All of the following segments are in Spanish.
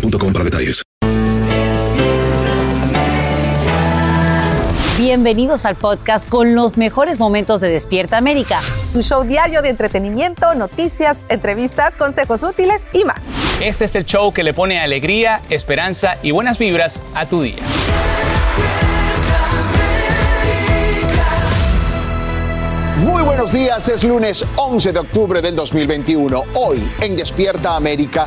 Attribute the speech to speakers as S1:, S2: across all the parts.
S1: boostmobile.com para detalles.
S2: Bienvenidos al podcast con los mejores momentos de Despierta América.
S3: Tu show diario de entretenimiento, noticias, entrevistas, consejos útiles y más.
S4: Este es el show que le pone alegría, esperanza y buenas vibras a tu día.
S5: Muy buenos días, es lunes 11 de octubre del 2021. Hoy en Despierta América,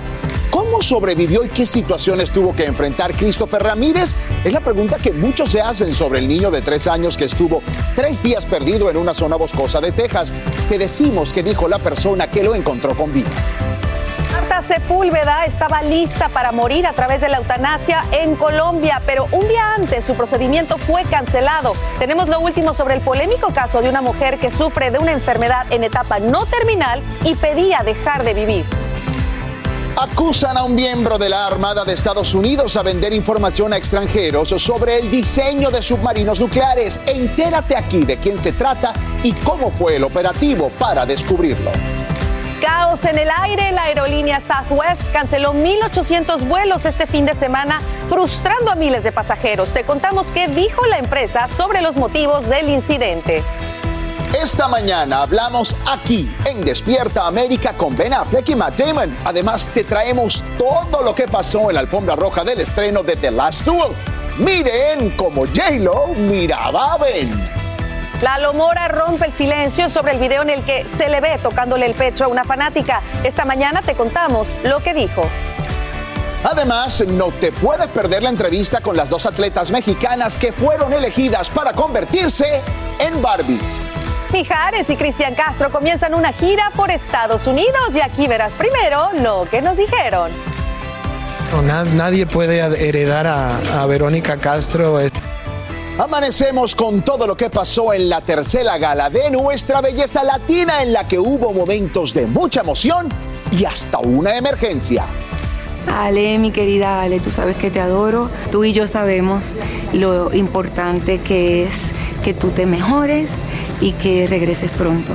S5: ¿cómo sobrevivió y qué situaciones tuvo que enfrentar Christopher Ramírez? Es la pregunta que muchos se hacen sobre el niño de tres años que estuvo tres días perdido en una zona boscosa de Texas. Te decimos que dijo la persona que lo encontró con vida.
S3: Marta Sepúlveda estaba lista para morir a través de la eutanasia en Colombia, pero un día antes su procedimiento fue cancelado. Tenemos lo último sobre el polémico caso de una mujer que sufre de una enfermedad en etapa no terminal y pedía dejar de vivir.
S5: Acusan a un miembro de la Armada de Estados Unidos a vender información a extranjeros sobre el diseño de submarinos nucleares. Entérate aquí de quién se trata y cómo fue el operativo para descubrirlo.
S3: Caos en el aire, la aerolínea Southwest canceló 1.800 vuelos este fin de semana, frustrando a miles de pasajeros. Te contamos qué dijo la empresa sobre los motivos del incidente.
S5: Esta mañana hablamos aquí en Despierta América con Ben Affleck y Matt Damon. Además, te traemos todo lo que pasó en la alfombra roja del estreno de The Last Duel. Miren cómo J-Lo miraba a Ben.
S3: La Mora rompe el silencio sobre el video en el que se le ve tocándole el pecho a una fanática. Esta mañana te contamos lo que dijo.
S5: Además, no te puedes perder la entrevista con las dos atletas mexicanas que fueron elegidas para convertirse en Barbies.
S3: Mijares y Cristian Castro comienzan una gira por Estados Unidos y aquí verás primero lo que nos dijeron.
S6: nadie puede heredar a, a Verónica Castro.
S5: Amanecemos con todo lo que pasó en la tercera gala de nuestra belleza latina en la que hubo momentos de mucha emoción y hasta una emergencia.
S7: Ale, mi querida Ale, tú sabes que te adoro. Tú y yo sabemos lo importante que es que tú te mejores y que regreses pronto.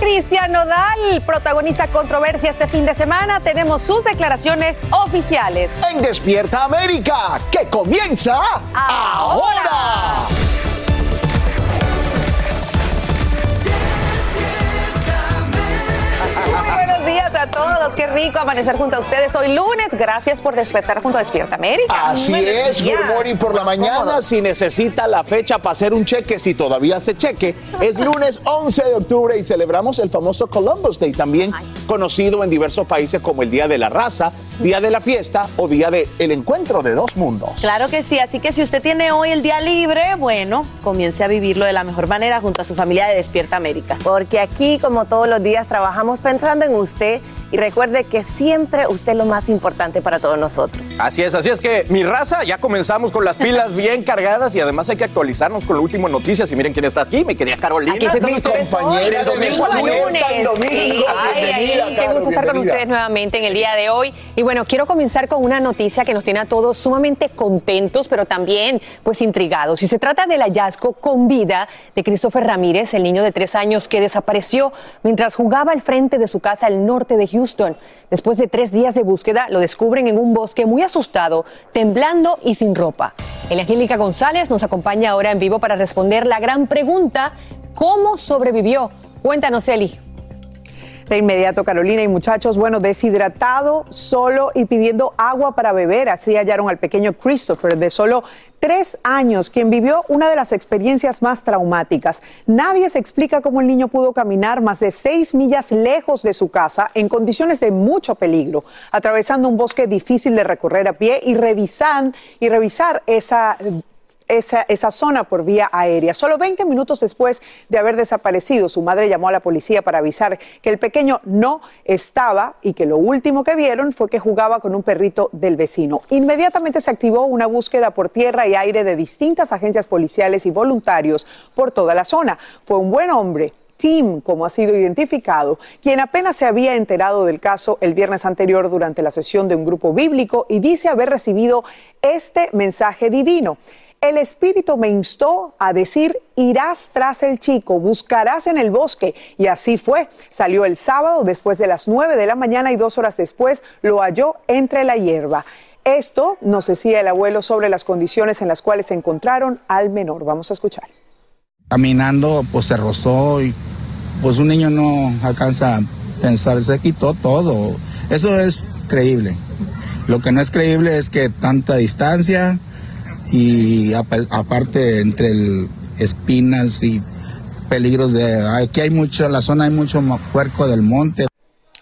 S3: Cristian Nodal protagoniza controversia este fin de semana. Tenemos sus declaraciones oficiales.
S5: En Despierta América, que comienza ahora.
S3: Muy buenos días a todos. Qué rico amanecer junto a ustedes hoy lunes. Gracias por despertar junto a Despierta América.
S5: Así
S3: Buenos
S5: es,
S3: días.
S5: Good Morning por la mañana.
S3: Cómodo.
S5: Si necesita la fecha para hacer un cheque, si todavía se cheque, es lunes 11 de octubre y celebramos el famoso Columbus Day, también conocido en diversos países como el Día de la Raza, Día de la Fiesta o Día del el Encuentro de Dos Mundos.
S2: Claro que sí, así que si usted tiene hoy el día libre, bueno, comience a vivirlo de la mejor manera junto a su familia de Despierta América.
S8: Porque aquí, como todos los días, trabajamos pensando en usted y recuerde que siempre usted es lo más importante para todos nosotros.
S9: Así es, así es que mi raza, ya comenzamos con las pilas bien cargadas y además hay que actualizarnos con la última noticias. Y miren quién está aquí, mi querida Carolina.
S3: Aquí estoy con
S5: Mi compañera
S3: hoy.
S5: de
S3: Domingo a
S5: Domingo
S3: lunes.
S5: San Domingo.
S3: Sí. Ay, qué gusto estar con ustedes nuevamente en el día de hoy. Y bueno, quiero comenzar con una noticia que nos tiene a todos sumamente contentos, pero también pues intrigados. Y se trata del hallazgo con vida de Christopher Ramírez, el niño de tres años que desapareció mientras jugaba al frente de su casa norte de Houston. Después de tres días de búsqueda, lo descubren en un bosque muy asustado, temblando y sin ropa. El Angélica González nos acompaña ahora en vivo para responder la gran pregunta, ¿cómo sobrevivió? Cuéntanos, Eli.
S10: De inmediato, Carolina y muchachos, bueno, deshidratado, solo y pidiendo agua para beber. Así hallaron al pequeño Christopher de solo tres años, quien vivió una de las experiencias más traumáticas. Nadie se explica cómo el niño pudo caminar más de seis millas lejos de su casa en condiciones de mucho peligro, atravesando un bosque difícil de recorrer a pie y revisar, y revisar esa esa, zona por vía aérea. Solo 20 minutos después de haber desaparecido, su madre llamó a la policía para avisar que el pequeño no estaba y que lo último que vieron fue que jugaba con un perrito del vecino. Inmediatamente se activó una búsqueda por tierra y aire de distintas agencias policiales y voluntarios por toda la zona. Fue un buen hombre, Tim, como ha sido identificado, quien apenas se había enterado del caso el viernes anterior durante la sesión de un grupo bíblico y dice haber recibido este mensaje divino. El Espíritu me instó a decir, irás tras el chico, buscarás en el bosque. Y así fue. Salió el sábado después de las nueve de la mañana y dos horas después lo halló entre la hierba. Esto nos decía el abuelo sobre las condiciones en las cuales se encontraron al menor. Vamos a escuchar.
S11: Caminando, pues se rozó y pues un niño no alcanza a pensar, se quitó todo. Eso es creíble. Lo que no es creíble es que tanta distancia, y aparte entre el espinas y peligros de aquí hay mucho, en la zona hay mucho puerco del monte.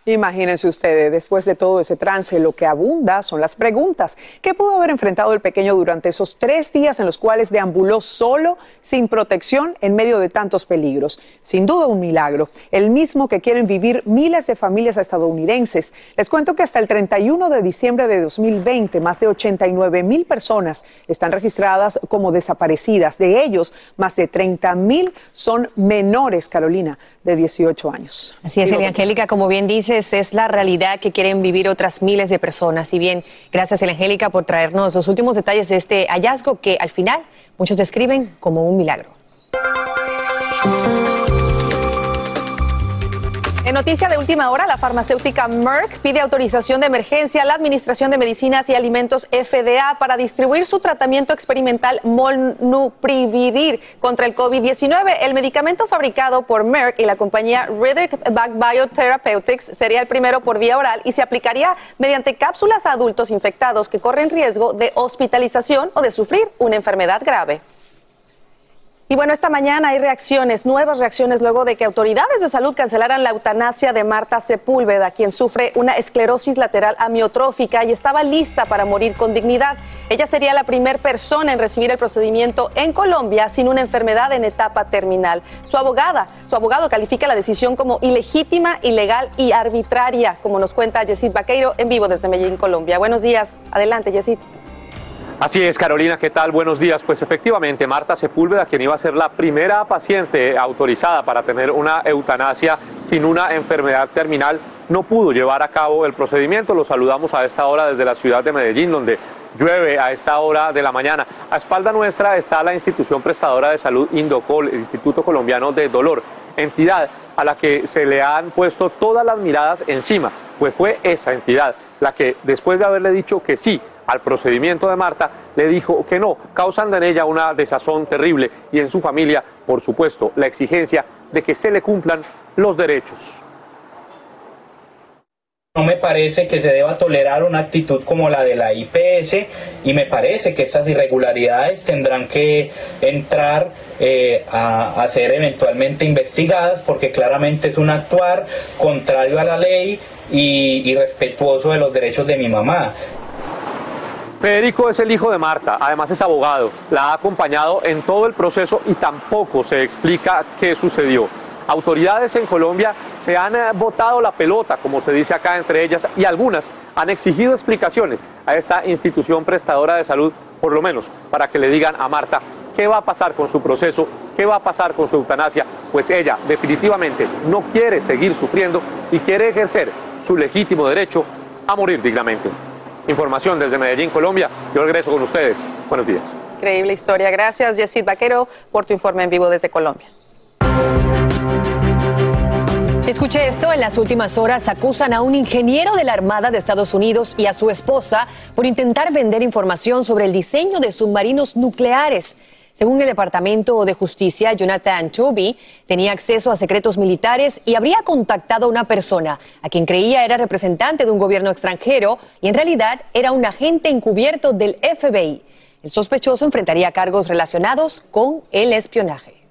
S10: Imagínense ustedes, después de todo ese trance, lo que abunda son las preguntas. ¿Qué pudo haber enfrentado el pequeño durante esos tres días en los cuales deambuló solo, sin protección, en medio de tantos peligros? Sin duda un milagro, el mismo que quieren vivir miles de familias estadounidenses. Les cuento que hasta el 31 de diciembre de 2020, más de 89 mil personas están registradas como desaparecidas. De ellos, más de 30 mil son menores, Carolina, de 18 años.
S12: Así es, Angélica, como bien dice es la realidad que quieren vivir otras miles de personas. Y bien, gracias, Angélica, por traernos los últimos detalles de este hallazgo que al final muchos describen como un milagro.
S3: Noticia de última hora, la farmacéutica Merck pide autorización de emergencia a la Administración de Medicinas y Alimentos FDA para distribuir su tratamiento experimental Molnupiravir contra el COVID-19. El medicamento fabricado por Merck y la compañía Riddick Biotherapeutics sería el primero por vía oral y se aplicaría mediante cápsulas a adultos infectados que corren riesgo de hospitalización o de sufrir una enfermedad grave. Y bueno, esta mañana hay reacciones, nuevas reacciones, luego de que autoridades de salud cancelaran la eutanasia de Marta Sepúlveda, quien sufre una esclerosis lateral amiotrófica y estaba lista para morir con dignidad. Ella sería la primera persona en recibir el procedimiento en Colombia sin una enfermedad en etapa terminal. Su abogada, su abogado califica la decisión como ilegítima, ilegal y arbitraria, como nos cuenta Yesid Vaqueiro en vivo desde Medellín, Colombia. Buenos días. Adelante, Yesid.
S13: Así es, Carolina, ¿qué tal? Buenos días. Pues efectivamente, Marta Sepúlveda, quien iba a ser la primera paciente autorizada para tener una eutanasia sin una enfermedad terminal, no pudo llevar a cabo el procedimiento. Lo saludamos a esta hora desde la ciudad de Medellín, donde llueve a esta hora de la mañana. A espalda nuestra está la institución prestadora de salud Indocol, el Instituto Colombiano de Dolor, entidad a la que se le han puesto todas las miradas encima, pues fue esa entidad la que después de haberle dicho que sí al procedimiento de Marta, le dijo que no, causando en ella una desazón terrible y en su familia, por supuesto, la exigencia de que se le cumplan los derechos.
S4: No me parece que se deba tolerar una actitud como la de la IPS y me parece que estas irregularidades tendrán que entrar eh, a, ser eventualmente investigadas porque claramente es un actuar contrario a la ley y, y respetuoso de los derechos de mi mamá.
S13: Federico es el hijo de Marta, además es abogado, la ha acompañado en todo el proceso y tampoco se explica qué sucedió. Autoridades en Colombia se han botado la pelota, como se dice acá entre ellas, y algunas han exigido explicaciones a esta institución prestadora de salud, por lo menos para que le digan a Marta qué va a pasar con su proceso, qué va a pasar con su eutanasia, pues ella definitivamente no quiere seguir sufriendo y quiere ejercer su legítimo derecho a morir dignamente. Información desde Medellín, Colombia. Yo regreso con ustedes. Buenos días.
S3: Increíble historia. Gracias, Yesid Vaquero, por tu informe en vivo desde Colombia.
S12: Escuche esto, en las últimas horas acusan a un ingeniero de la Armada de Estados Unidos y a su esposa por intentar vender información sobre el diseño de submarinos nucleares. Según el Departamento de Justicia, Jonathan Toby tenía acceso a secretos militares y habría contactado a una persona a quien creía era representante de un gobierno extranjero y en realidad era un agente encubierto del FBI. El sospechoso enfrentaría cargos relacionados con el espionaje.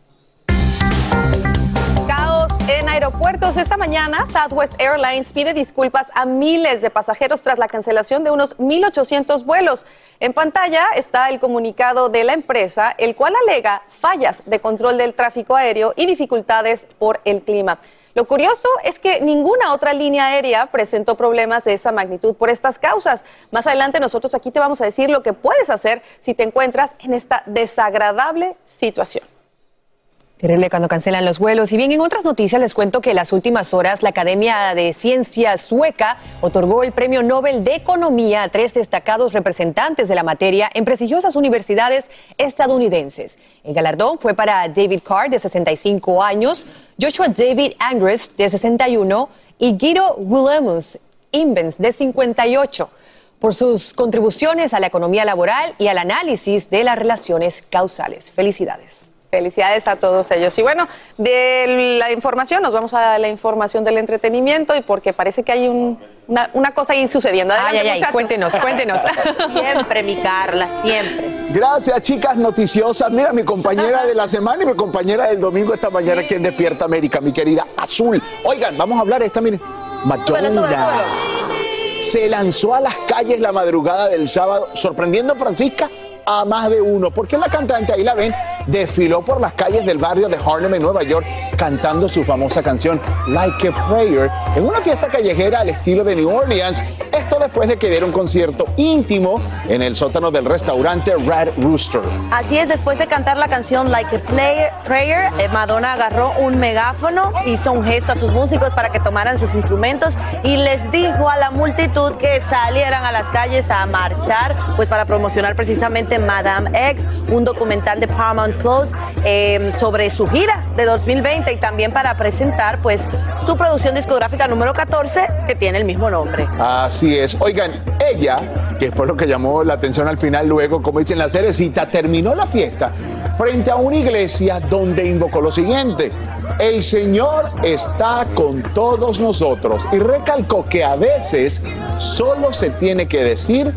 S3: En aeropuertos. Esta mañana, Southwest Airlines pide disculpas a miles de pasajeros tras la cancelación de unos 1.800 vuelos. En pantalla está el comunicado de la empresa, el cual alega fallas de control del tráfico aéreo y dificultades por el clima. Lo curioso es que ninguna otra línea aérea presentó problemas de esa magnitud por estas causas. Más adelante nosotros aquí te vamos a decir lo que puedes hacer si te encuentras en esta desagradable situación.
S12: Terrible cuando cancelan los vuelos. Y bien, en otras noticias les cuento que en las últimas horas la Academia de Ciencias sueca otorgó el Premio Nobel de Economía a tres destacados representantes de la materia en prestigiosas universidades estadounidenses. El galardón fue para David Carr, de 65 años, Joshua David Angres, de 61, y Guido Willemus Imbens, de 58 por sus contribuciones a la economía laboral y al análisis de las relaciones causales. Felicidades.
S3: Felicidades a todos ellos. Y bueno, de la información nos vamos a la información del entretenimiento y porque parece que hay un- una, una cosa ahí sucediendo. Adelante,
S12: Ay, ay, ay,
S3: muchachos.
S12: cuéntenos, cuéntenos.
S2: Siempre, mi Carla, siempre.
S5: Gracias, chicas noticiosas. Mira, mi compañera de la semana y mi compañera del domingo esta mañana aquí en Despierta América, mi querida Azul. Oigan, vamos a hablar de esta, miren. Madonna. Se lanzó a las calles la madrugada del sábado, sorprendiendo Francisca a más de uno, porque la cantante, ahí la ven, desfiló por las calles del barrio de Harlem en Nueva York cantando su famosa canción Like a Prayer en una fiesta callejera al estilo de New Orleans. Esto después de que diera un concierto íntimo en el sótano del restaurante Red Rooster.
S2: Así es, después de cantar la canción Like a Prayer, eh, Madonna agarró un megáfono, hizo un gesto a sus músicos para que tomaran sus instrumentos y les dijo a la multitud que salieran a las calles a marchar, pues para promocionar precisamente Madame X, un documental de Paramount Plus eh, sobre su gira de 2020 y también para presentar pues su producción discográfica número 14 que tiene el mismo nombre.
S5: Así es. Oigan, ella, que fue lo que llamó la atención al final, luego, como dicen la cerecita, terminó la fiesta frente a una iglesia donde invocó lo siguiente. El Señor está con todos nosotros y recalcó que a veces solo se tiene que decir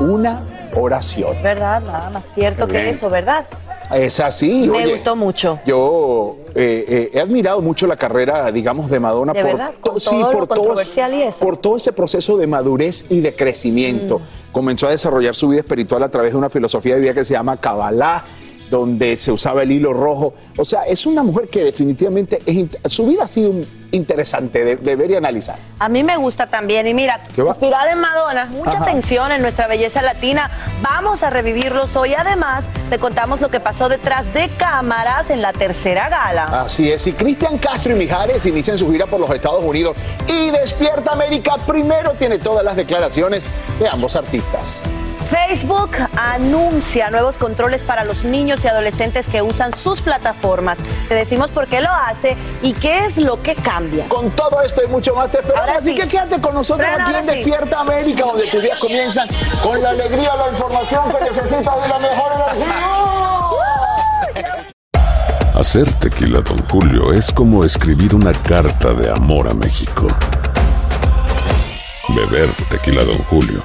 S5: una oración.
S2: ¿Verdad? Nada más cierto que eso, ¿verdad?
S5: Es así.
S2: Me
S5: oye.
S2: gustó mucho.
S5: Yo eh, eh, he admirado mucho la carrera, digamos, de Madonna
S2: ¿De
S5: por,
S2: verdad?
S5: to-
S2: Con
S5: sí,
S2: todo lo
S5: por, todo,
S2: controversial y eso.
S5: por todo ese proceso de madurez y de crecimiento.
S2: Mm.
S5: Comenzó a desarrollar su vida espiritual a través de una filosofía de vida que se llama Kabbalah donde se usaba el hilo rojo. O sea, es una mujer que definitivamente es su vida ha sido interesante de, de ver y analizar.
S2: A mí me gusta también. Y mira, inspirada en Madonna, mucha
S5: Ajá.
S2: atención en nuestra belleza latina. Vamos a revivirlos hoy. Además, te contamos lo que pasó detrás de cámaras en la tercera gala.
S5: Así es, y Cristian Castro y Mijares inician su gira por los Estados Unidos y Despierta América primero tiene todas las declaraciones de ambos artistas.
S2: Facebook anuncia nuevos controles para los niños y adolescentes que usan sus plataformas. Te decimos por qué lo hace y qué es lo que cambia.
S5: Con todo esto y mucho más te esperamos,
S2: Ahora
S5: así
S2: sí.
S5: que quédate con nosotros
S2: Fran,
S5: aquí en
S2: sí.
S5: Despierta América, donde tus días comienzan con la alegría, la información que necesitas y la mejor energía.
S14: Hacer tequila, Don Julio, es como escribir una carta de amor a México. Beber tequila, Don Julio,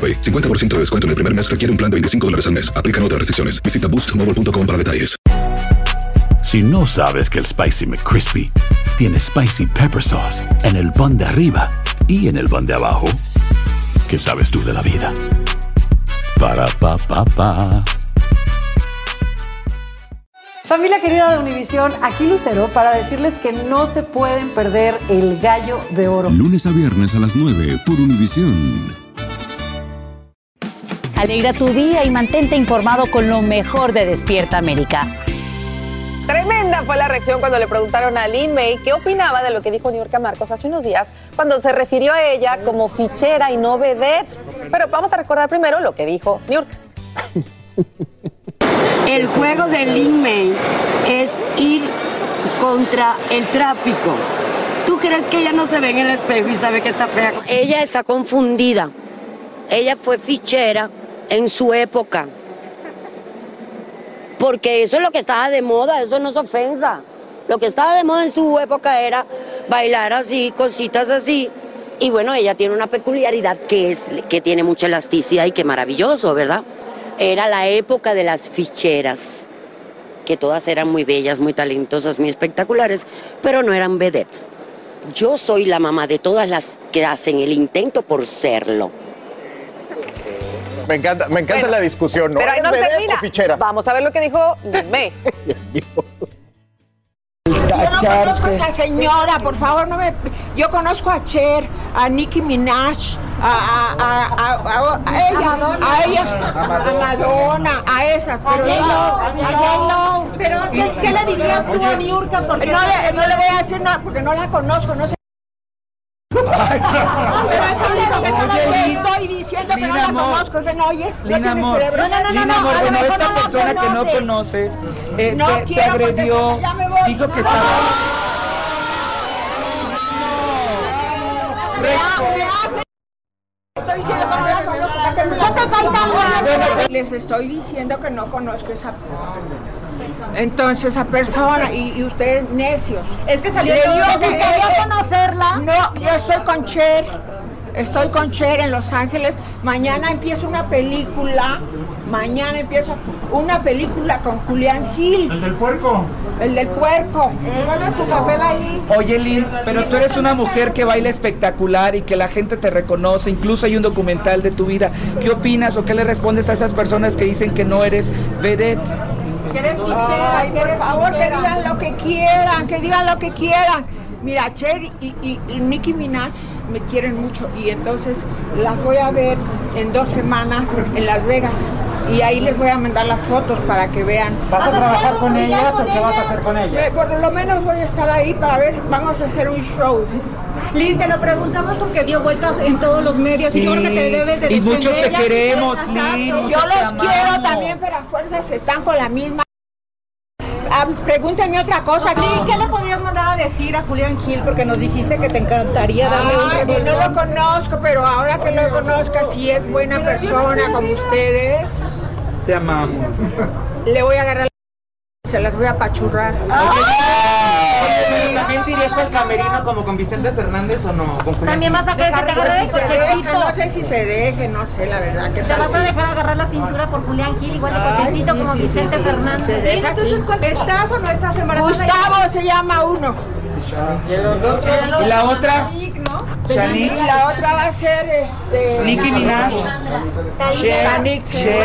S1: AroPay. 50% de descuento en el primer mes requiere un plan de 25 dólares al mes. Aplican otras restricciones. Visita boostmobile.com para detalles.
S15: Si no sabes que el Spicy McCrispy tiene Spicy Pepper Sauce en el pan de arriba y en el pan de abajo, ¿qué sabes tú de la vida? Para, pa, pa, pa.
S16: Familia querida de Univisión, aquí Lucero para decirles que no se pueden perder el gallo de oro.
S1: Lunes a viernes a las 9 por Univisión.
S17: Alegra tu día y mantente informado con lo mejor de Despierta América.
S3: Tremenda fue la reacción cuando le preguntaron a Lin May qué opinaba de lo que dijo Niurka Marcos hace unos días cuando se refirió a ella como fichera y no vedette. Pero vamos a recordar primero lo que dijo Niurka.
S18: El juego de Lin May es ir contra el tráfico. ¿Tú crees que ella no se ve en el espejo y sabe que está fea? Ella está confundida. Ella fue fichera en su época. Porque eso es lo que estaba de moda, eso no es ofensa. Lo que estaba de moda en su época era bailar así, cositas así. Y bueno, ella tiene una peculiaridad que es que tiene mucha elasticidad y que maravilloso, ¿verdad? Era la época de las ficheras, que todas eran muy bellas, muy talentosas, muy espectaculares, pero no eran vedettes. Yo soy la mamá de todas las que hacen el intento por serlo.
S19: Me encanta, me encanta
S3: Bueno,
S19: la discusión, ¿no?
S3: Pero ahí
S19: ¿Eres
S3: no
S19: vedette
S3: termina.
S19: fichera?
S3: Vamos a ver lo que dijo May.
S20: Yo no conozco a esa señora, por favor, no me. Yo conozco a Cher, a Nicki Minaj, a, a, a, a, a- a ellas, a ellas, a Madonna, a esas, pero
S21: A
S20: no.
S21: Pero, ¿qué- qué le dirías tú a Niurka? Porque
S20: no, le, no le voy a decir nada porque no la conozco, no sé. Pero es que que estaba- diciendo que no la conozco, que no oyes, no
S21: Lina,
S20: tienes
S21: amor.
S20: cerebro.
S21: No, no, no, Lina,
S20: no,
S21: amor,
S20: a lo
S21: bueno,
S20: mejor
S21: esta
S20: no la
S21: persona que no
S20: conoces.
S21: conoces eh,
S20: No
S21: te, te
S20: quiero porque
S21: agredió,
S20: ya me voy.
S21: dijo que
S20: No.
S21: estaba...
S20: Estoy diciendo que no la conozco, para que me la presente. Les estoy diciendo que no conozco esa entonces esa persona y, y ustedes necios.
S21: Es que salió
S20: Le digo
S21: ¿les gustaría
S20: conocerla? No, yo estoy con Cher. Estoy con Cher en Los Ángeles. Mañana empieza una película. Mañana empieza una película con Julián Gil.
S21: El del puerco.
S20: El del puerco. ¿Cuál es tu papel ahí?
S21: Oye, Lin, pero tú eres una mujer que baila espectacular y que la gente te reconoce, incluso hay un documental de tu vida. ¿Qué opinas o qué le respondes a esas personas que dicen que no eres vedette?
S20: Que eres Ay, por favor, que digan lo que quieran, que digan lo que quieran. Mira, Cher y, y- y Nicki Minaj me quieren mucho y entonces las voy a ver en dos semanas en Las Vegas y ahí les voy a mandar las fotos para que vean.
S21: ¿Vas a trabajar con ellas o qué vas a hacer con ellas?
S20: Por lo menos voy a estar ahí para ver, vamos a hacer un show.
S21: Lin, te lo preguntamos porque dio vueltas en todos los medios
S20: y yo creo que te debes de
S21: y muchos te
S20: defender.
S21: queremos,
S20: Exacto.
S21: Lin.
S20: Yo los
S21: amamos.
S20: quiero también, pero a fuerzas están con la misma. Ah, pregúntenme otra cosa.
S21: Lin, ¿qué le podrías mandar a decir a Julián Gil? Porque nos dijiste que te encantaría darle un
S20: Ay,
S21: revolcón.
S20: no lo conozco, pero ahora que lo conozca, si es buena persona como ustedes,
S21: Te amamos.
S20: le voy a agarrar la... se las voy a apachurrar.
S21: ¿También te irías al camerino como con Vicente Fernández o no? Con Julián
S20: También vas a querer que te agarre el cochecito. No sé si se deje, no sé la verdad. ¿qué
S21: ¿Te vas a
S20: si-
S21: dejar
S20: agarrar la cintura por Julián Gil igual
S21: de cochecito como Vicente
S20: Fernández?
S21: ¿Estás o no estás embarazada?
S20: Gustavo se llama uno.
S21: ¿Y la otra? Shanique.
S20: Y la otra va a ser este.
S21: Nicki Minaj.
S20: Shanique.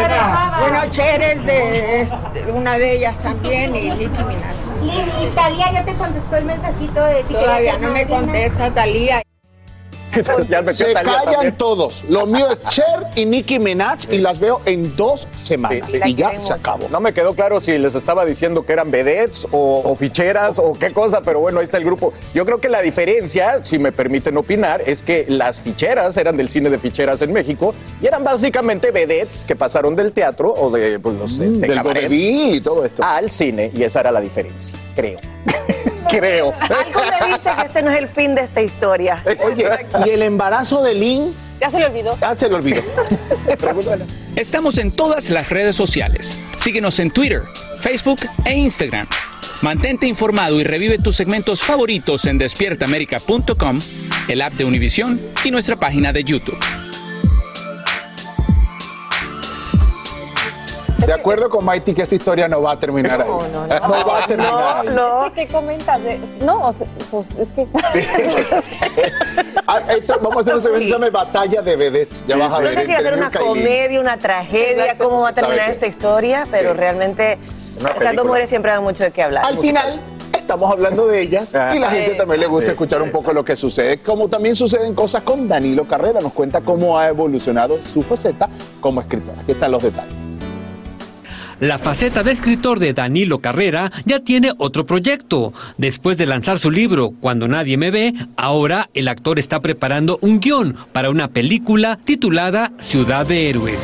S20: Bueno, Cher es de este, una de ellas también y Nicki Minaj.
S21: Lin, y Talía ya te contestó el mensajito de si
S20: Todavía no me contesta Talía.
S19: Ya metió
S5: Se callan
S19: también.
S5: todos. Lo mío es Cher y Nicki Minaj y las veo en dos semanas.
S19: Sí, sí.
S5: Y ya se acabó.
S19: No me quedó claro si les estaba diciendo que eran vedettes o, o ficheras o qué cosa, pero bueno, ahí está el grupo. Yo creo que la diferencia, si me permiten opinar, es que las ficheras eran del cine de ficheras en México y eran básicamente vedettes que pasaron del teatro o de pues, los este,
S5: Mm, del
S19: cabarets
S5: vodevil y todo esto.
S19: al cine y esa era la diferencia, creo. creo.
S2: Algo me dice que este no es el fin de esta historia.
S5: Oye, ¿y el embarazo de Lynn?
S3: Ya se le olvidó.
S5: Ya se le olvidó.
S22: Estamos en todas las redes sociales. Síguenos en Twitter, Facebook e Instagram. Mantente informado y revive tus segmentos favoritos en despiertaamerica.com, el app de Univision y nuestra página de YouTube.
S5: De acuerdo con Mighty que esa historia no va a terminar ahí.
S3: No, no, no.
S5: No va a terminar ahí.
S3: No, ¿Qué comentas? de- No, o sea, pues es que.
S5: Ah, esto- vamos a hacer un segmento de batalla de vedettes. Ya vas a
S2: No
S5: ver.
S2: sé si va a ser una comedia, una tragedia,
S3: Exacto.
S2: cómo va a
S5: ¿Sabe
S2: terminar esta historia, pero
S5: Sí.
S2: realmente
S8: Estas dos mujeres siempre dan mucho de qué hablar.
S5: Al final, estamos hablando de ellas y la gente también le gusta escuchar un poco lo que sucede, como también suceden cosas con Danilo Carrera. Nos cuenta cómo ha evolucionado su faceta como escritora. Aquí están los detalles.
S23: La faceta de escritor de Danilo Carrera ya tiene otro proyecto. Después de lanzar su libro Cuando nadie me ve, ahora el actor está preparando un guion para una película titulada Ciudad de Héroes.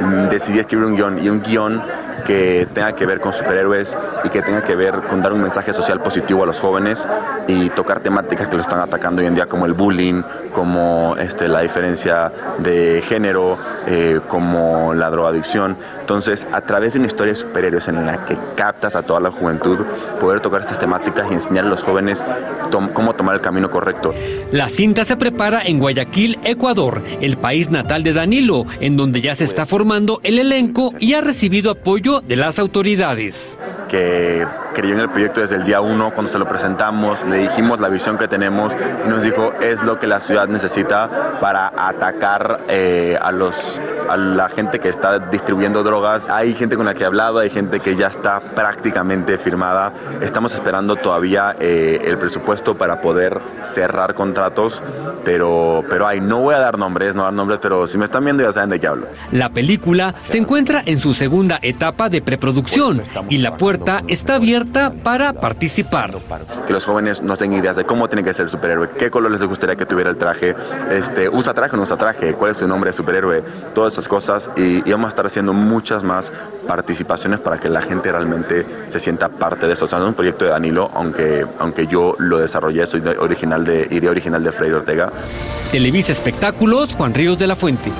S24: Mm, Decidí escribir un guion y un guion que tenga que ver con superhéroes y que tenga que ver con dar un mensaje social positivo a los jóvenes y tocar temáticas que lo están atacando hoy en día como el bullying, como este, la diferencia de género, eh, como la drogadicción. Entonces, a través de una historia de superhéroes en la que captas a toda la juventud, poder tocar estas temáticas y enseñar a los jóvenes tom- cómo tomar el camino correcto.
S23: La cinta se prepara en Guayaquil, Ecuador, el país natal de Danilo, en donde ya se está formando el elenco y ha recibido apoyo de las autoridades.
S24: que creyó en el proyecto desde el día uno, cuando se lo presentamos, le dijimos la visión que tenemos y nos dijo es lo que la ciudad necesita para atacar eh, a, los, a la gente que está distribuyendo drogas. Hay gente con la que he hablado, hay gente que ya está prácticamente firmada. Estamos esperando todavía eh, el presupuesto para poder cerrar contratos, pero, pero hay, no voy a dar nombres, no dar nombres, pero si me están viendo ya saben de qué hablo.
S23: La película se encuentra en su segunda etapa de preproducción y la puerta está abierta para participar.
S24: que los jóvenes no tengan ideas de cómo tiene que ser el superhéroe, qué colores les gustaría que tuviera el traje, este, usa traje o no usa traje, cuál es su nombre de superhéroe, todas esas cosas y, y vamos a estar haciendo muchas más participaciones para que la gente realmente se sienta parte de esto. O sea, no es un proyecto de Danilo, aunque, aunque yo lo desarrollé, soy de- original de, idea original de Freire Ortega.
S23: Televisa Espectáculos, Juan Ríos de la Fuente.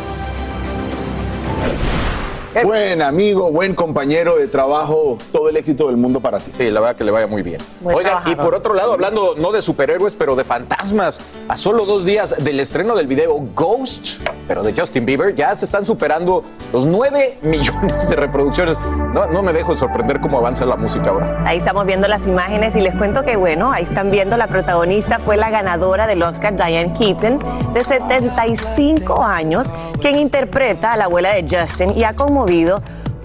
S5: Buen amigo, buen compañero de trabajo, todo el éxito del mundo para ti.
S9: Sí, la verdad que le vaya muy bien.
S5: Buen
S9: Oigan, y por otro lado, hablando no de superhéroes, pero de fantasmas, a solo dos días del estreno del video Ghost, pero de Justin Bieber, ya se están superando los 9 millones de reproducciones. No, no me dejo de sorprender cómo avanza la música ahora.
S8: Ahí estamos viendo las imágenes y les cuento que, bueno, ahí están viendo la protagonista fue la ganadora del Oscar, Diane Keaton, de 75 años, quien interpreta a la abuela de Justin y ha conmovido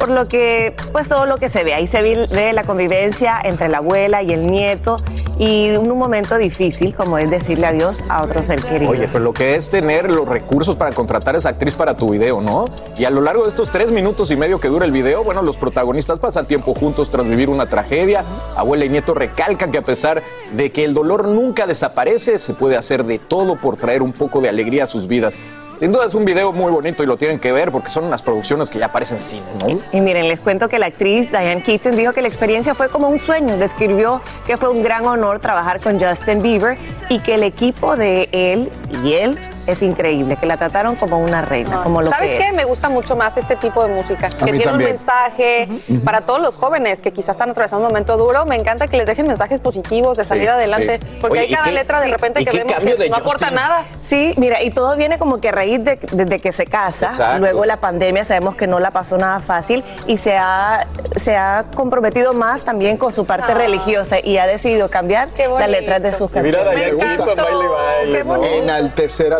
S8: por lo que, pues todo lo que se ve. Ahí se ve la convivencia entre la abuela y el nieto y un momento difícil, como es decirle adiós a otro ser querido.
S9: Oye, pero lo que es tener los recursos para contratar a esa actriz para tu video, ¿no? Y a lo largo de estos tres minutos y medio que dura el video, bueno, los protagonistas pasan tiempo juntos tras vivir una tragedia. Abuela y nieto recalcan que a pesar de que el dolor nunca desaparece, se puede hacer de todo por traer un poco de alegría a sus vidas. Sin duda es un video muy bonito y lo tienen que ver porque son unas producciones que ya aparecen en cine, ¿no?
S8: Y miren, les cuento que la actriz Diane Keaton dijo que la experiencia fue como un sueño. Describió que fue un gran honor trabajar con Justin Bieber y que el equipo de él y él es increíble, que la trataron como una reina, como lo
S3: ¿Sabes
S8: que
S3: qué?
S8: es.
S3: Me gusta mucho más este tipo de música, que tiene
S8: también.
S3: un mensaje para todos los jóvenes que quizás están atravesando un momento duro. Me encanta que les dejen mensajes positivos de salir
S8: Sí,
S3: adelante,
S8: sí.
S3: porque
S8: Oye,
S3: hay
S8: ¿y
S3: cada
S8: qué-
S3: letra de
S8: sí,
S3: repente que
S8: qué
S3: vemos que no aporta
S8: Justin?
S3: nada.
S8: Sí, mira, y todo viene como que a raíz de, desde que se casa,
S3: Exacto.
S8: luego la pandemia sabemos que no la pasó nada fácil y se ha, se ha comprometido más también con su parte
S3: Ah.
S8: religiosa y ha decidido cambiar las letras de sus canciones.
S5: Enaltecer a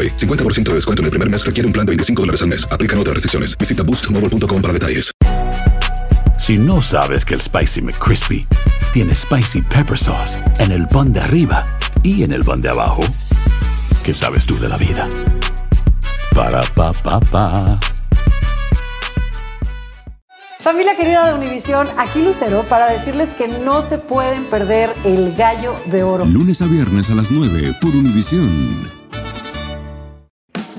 S1: 50% de descuento en el primer mes requiere un plan de 25 dólares al mes. Aplican otras restricciones. Visita boostmobile.com para detalles.
S25: Si no sabes que el Spicy McCrispy tiene Spicy Pepper Sauce en el pan de arriba y en el pan de abajo, ¿qué sabes tú de la vida? Para, pa, pa, pa.
S16: Familia querida de Univisión, aquí Lucero para decirles que no se pueden perder el gallo de oro.
S14: Lunes a viernes a las 9 por Univisión.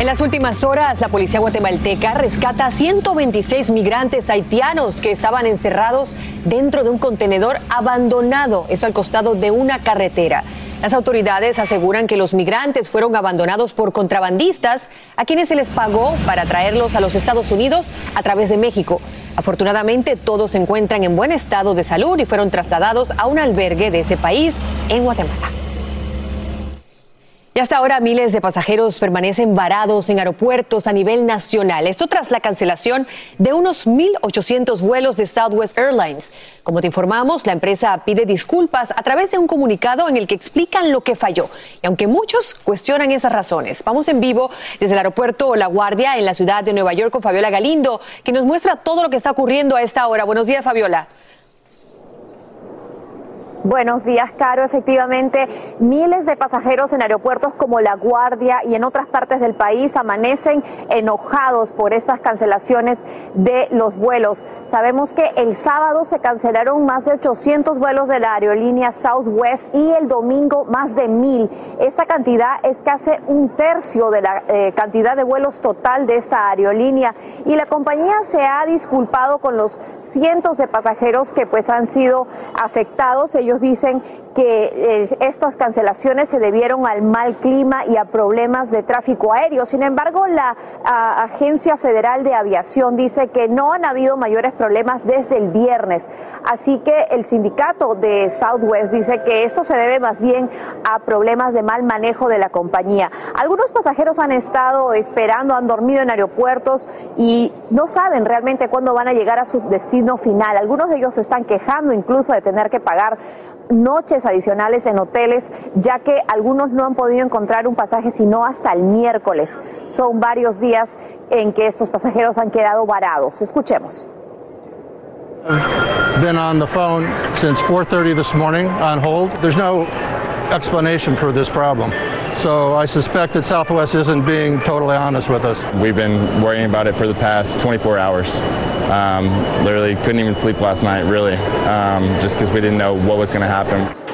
S12: En las últimas horas, la policía guatemalteca rescata a 126 migrantes haitianos que estaban encerrados dentro de un contenedor abandonado, esto al costado de una carretera. Las autoridades aseguran que los migrantes fueron abandonados por contrabandistas a quienes se les pagó para traerlos a los Estados Unidos a través de México. Afortunadamente, todos se encuentran en buen estado de salud y fueron trasladados a un albergue de ese país en Guatemala. Hasta ahora miles de pasajeros permanecen varados en aeropuertos a nivel nacional. Esto tras la cancelación de unos 1.800 vuelos de Southwest Airlines. Como te informamos, la empresa pide disculpas a través de un comunicado en el que explican lo que falló. Y aunque muchos cuestionan esas razones, vamos en vivo desde el aeropuerto La Guardia en la ciudad de Nueva York con Fabiola Galindo, que nos muestra todo lo que está ocurriendo a esta hora. Buenos días, Fabiola.
S26: Buenos días, Caro. Efectivamente, miles de pasajeros en aeropuertos como La Guardia y en otras partes del país amanecen enojados por estas cancelaciones de los vuelos. Sabemos que el sábado se cancelaron más de 800 vuelos de la aerolínea Southwest y el domingo más de mil. Esta cantidad es casi un tercio de la eh, cantidad de vuelos total de esta aerolínea y la compañía se ha disculpado con los cientos de pasajeros que pues han sido afectados. Dicen que eh, estas cancelaciones se debieron al mal clima y a problemas de tráfico aéreo. Sin embargo, la Agencia Federal de Aviación dice que no han habido mayores problemas desde el viernes. Así que el sindicato de Southwest dice que esto se debe más bien a problemas de mal manejo de la compañía. Algunos pasajeros han estado esperando, han dormido en aeropuertos y no saben realmente cuándo van a llegar a su destino final. Algunos de ellos se están quejando incluso de tener que pagar noches adicionales en hoteles, ya que algunos no han podido encontrar un pasaje sino hasta el miércoles. Son varios días en que estos pasajeros han quedado varados. Escuchemos.
S27: Been on the phone since 4:30 this morning on hold. There's no explanation for this problem. So I suspect that Southwest isn't being totally honest with us.
S28: We've been worrying about it for the past 24 hours. Um, literally couldn't even sleep last night, really, um, just because we didn't know what was going to happen.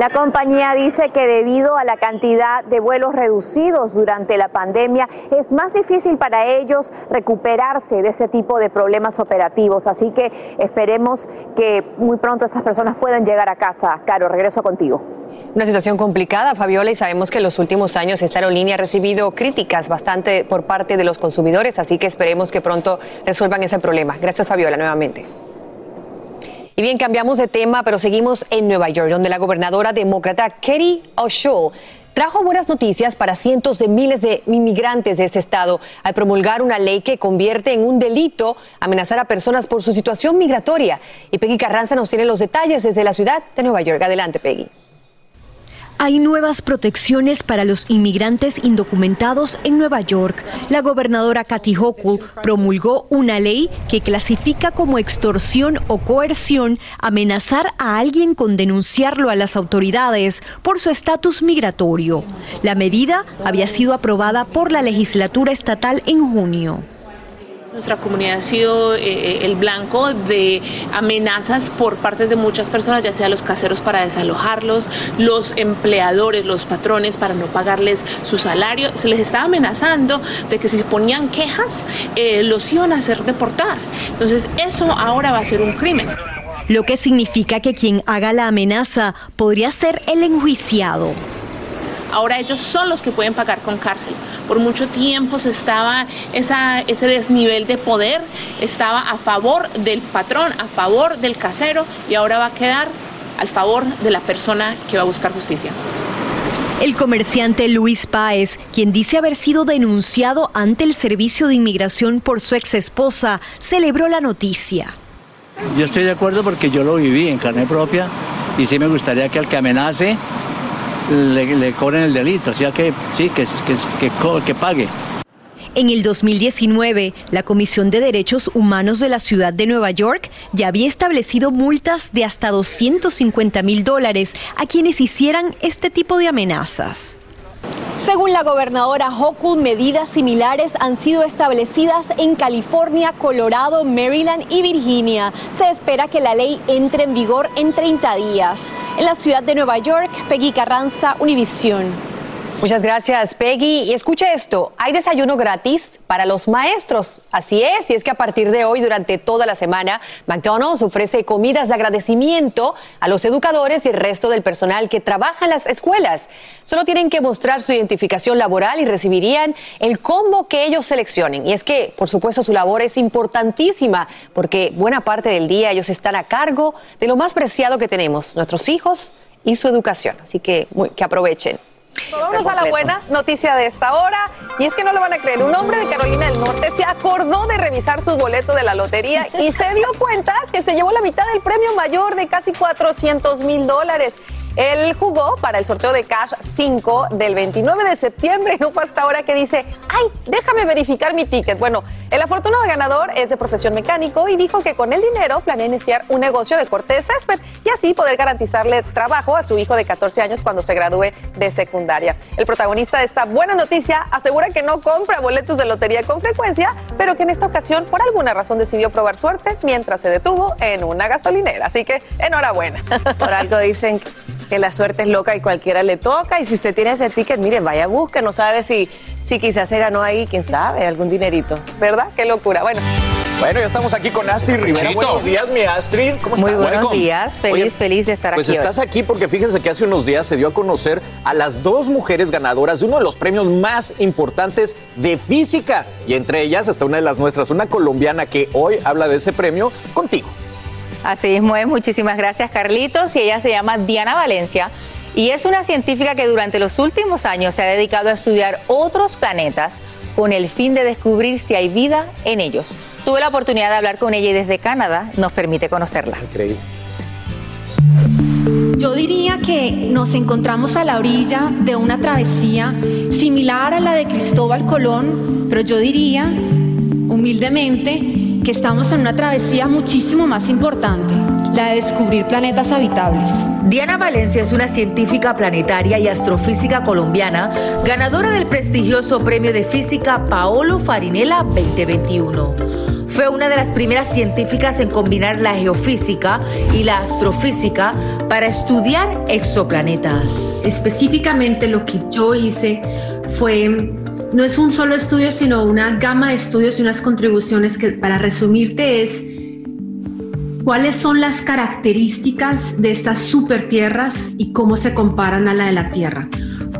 S26: La compañía dice que debido a la cantidad de vuelos reducidos durante la pandemia es más difícil para ellos recuperarse de este tipo de problemas operativos. Así que esperemos que muy pronto esas personas puedan llegar a casa. Caro, regreso contigo.
S12: Una situación complicada, Fabiola, y sabemos que en los últimos años esta aerolínea ha recibido críticas bastante por parte de los consumidores, así que esperemos que pronto resuelvan ese problema. Gracias, Fabiola, nuevamente. Y bien, cambiamos de tema, pero seguimos en Nueva York, donde la gobernadora demócrata Katie O'Shaw trajo buenas noticias para cientos de miles de inmigrantes de ese estado al promulgar una ley que convierte en un delito amenazar a personas por su situación migratoria. Y Peggy Carranza nos tiene los detalles desde la ciudad de Nueva York. Adelante, Peggy.
S29: Hay nuevas protecciones para los inmigrantes indocumentados en Nueva York. La gobernadora Kathy Hochul promulgó una ley que clasifica como extorsión o coerción amenazar a alguien con denunciarlo a las autoridades por su estatus migratorio. La medida había sido aprobada por la legislatura estatal en junio.
S30: Nuestra comunidad ha sido eh, el blanco de amenazas por parte de muchas personas, ya sea los caseros para desalojarlos, los empleadores, los patrones para no pagarles su salario. Se les estaba amenazando de que si ponían quejas, eh, los iban a hacer deportar. Entonces eso ahora va a ser un crimen.
S29: Lo que significa que quien haga la amenaza podría ser el enjuiciado.
S30: Ahora ellos son los que pueden pagar con cárcel. Por mucho tiempo se estaba esa, ese desnivel de poder, estaba a favor del patrón, a favor del casero y ahora va a quedar al favor de la persona que va a buscar justicia.
S29: El comerciante Luis Páez, quien dice haber sido denunciado ante el Servicio de Inmigración por su ex esposa, celebró la noticia.
S31: Yo estoy de acuerdo porque yo lo viví en carne propia y sí me gustaría que al que amenace le, cobren el delito, o sea que sí, que, que, que pague.
S29: En el 2019, la Comisión de Derechos Humanos de la Ciudad de Nueva York ya había establecido multas de hasta 250 mil dólares a quienes hicieran este tipo de amenazas. Según la gobernadora Hochul, medidas similares han sido establecidas en California, Colorado, Maryland y Virginia. Se espera que la ley entre en vigor en 30 días. En la ciudad de Nueva York, Peggy Carranza, Univisión.
S12: Muchas gracias, Peggy. Y escucha esto, hay desayuno gratis para los maestros. Así es, y es que a partir de hoy, durante toda la semana, McDonald's ofrece comidas de agradecimiento a los educadores y el resto del personal que trabaja en las escuelas. Solo tienen que mostrar su identificación laboral y recibirían el combo que ellos seleccionen. Y es que, por supuesto, su labor es importantísima porque buena parte del día ellos están a cargo de lo más preciado que tenemos, nuestros hijos y su educación. Así que, que aprovechen.
S3: Vamos a la buena noticia de esta hora. Y es que no lo van a creer. Un hombre de Carolina del Norte se acordó de revisar sus boletos de la lotería y se dio cuenta que se llevó la mitad del premio mayor de casi 400 mil dólares. Él jugó para el sorteo de Cash 5 del 29 de septiembre. No fue hasta ahora que dice, ay, déjame verificar mi ticket. Bueno, el afortunado ganador es de profesión mecánico y dijo que con el dinero planea iniciar un negocio de corte de césped y así poder garantizarle trabajo a su hijo de 14 años cuando se gradúe de secundaria. El protagonista de esta buena noticia asegura que no compra boletos de lotería con frecuencia, pero que en esta ocasión por alguna razón decidió probar suerte mientras se detuvo en una gasolinera. Así que enhorabuena.
S2: Por algo dicen que la suerte es loca y cualquiera le toca. Y si usted tiene ese ticket, mire, vaya, busque, no sabe si, si quizás se ganó ahí, quién sabe, algún dinerito.
S3: ¿Verdad? Qué locura. Bueno.
S19: Bueno, ya estamos aquí con Astrid Rivera. Buenos días, mi Astrid. ¿Cómo estás?
S32: Muy buenos días. Feliz, feliz de estar
S19: pues
S32: aquí.
S19: Pues estás aquí porque fíjense que hace unos días se dio a conocer a las dos mujeres ganadoras de uno de los premios más importantes de física. Y entre ellas está una de las nuestras, una colombiana que hoy habla de ese premio contigo.
S32: Así mismo es. Muchísimas gracias, Carlitos. Y ella se llama Diana Valencia y es una científica que durante los últimos años se ha dedicado a estudiar otros planetas con el fin de descubrir si hay vida en ellos. Tuve la oportunidad de hablar con ella y desde Canadá nos permite conocerla.
S19: Increíble.
S33: Yo diría que nos encontramos a la orilla de una travesía similar a la de Cristóbal Colón, pero yo diría, humildemente, que estamos en una travesía muchísimo más importante la de descubrir planetas habitables.
S34: Diana Valencia es una científica planetaria y astrofísica colombiana, ganadora del prestigioso Premio de Física Paolo Farinella 2021. Fue una de las primeras científicas en combinar la geofísica y la astrofísica para estudiar exoplanetas.
S35: Específicamente lo que yo hice fue no es un solo estudio, sino una gama de estudios y unas contribuciones que, para resumirte, es cuáles son las características de estas supertierras y cómo se comparan a la de la Tierra.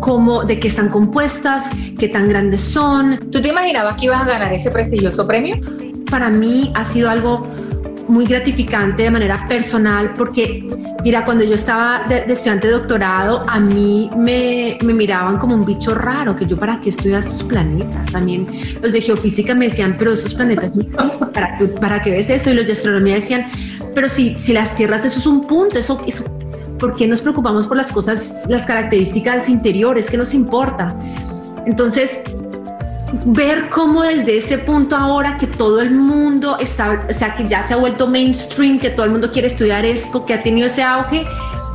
S35: Cómo, de qué están compuestas, qué tan grandes son.
S32: ¿Tú te imaginabas que ibas a ganar ese prestigioso premio?
S35: Para mí ha sido algo muy gratificante de manera personal porque, mira, cuando yo estaba de, estudiante de doctorado, a mí me, me, miraban como un bicho raro, que yo para qué estudias estos planetas. También los de geofísica me decían, pero esos planetas ¿para qué, para qué ves eso? Y los de astronomía decían, pero si, si las tierras, eso es un punto, eso, eso, ¿por qué nos preocupamos por las cosas, las características interiores? ¿Qué nos importa? Entonces, ver cómo desde ese punto ahora que todo el mundo está, o sea, que ya se ha vuelto mainstream, que todo el mundo quiere estudiar esto, que ha tenido ese auge,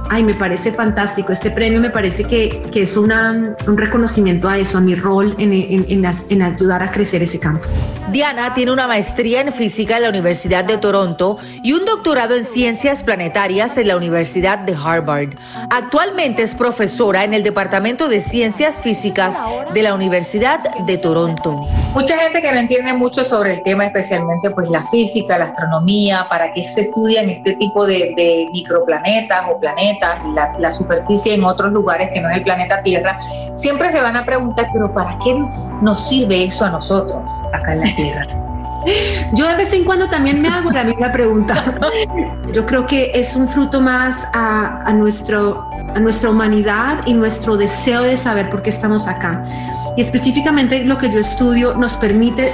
S35: ay, me parece fantástico. Este premio me parece que, que es una, un reconocimiento a eso, a mi rol en, en, en, en, ayudar a crecer ese campo.
S34: Diana tiene una maestría en física en la Universidad de Toronto y un doctorado en ciencias planetarias en la Universidad de Harvard. Actualmente es profesora en el Departamento de Ciencias Físicas de la Universidad de Toronto.
S32: Mucha gente que no entiende mucho sobre el tema, especialmente pues la física, la astronomía, para qué se estudian este tipo de, de microplanetas o planetas y la, la, superficie en otros lugares que no es el planeta Tierra, siempre se van a preguntar, pero ¿para qué nos sirve eso a nosotros acá en la Tierra?
S35: Yo de vez en cuando también me hago la misma pregunta. Yo creo que es un fruto más a, a, nuestro, a nuestra humanidad y nuestro deseo de saber por qué estamos acá. Y específicamente lo que yo estudio nos permite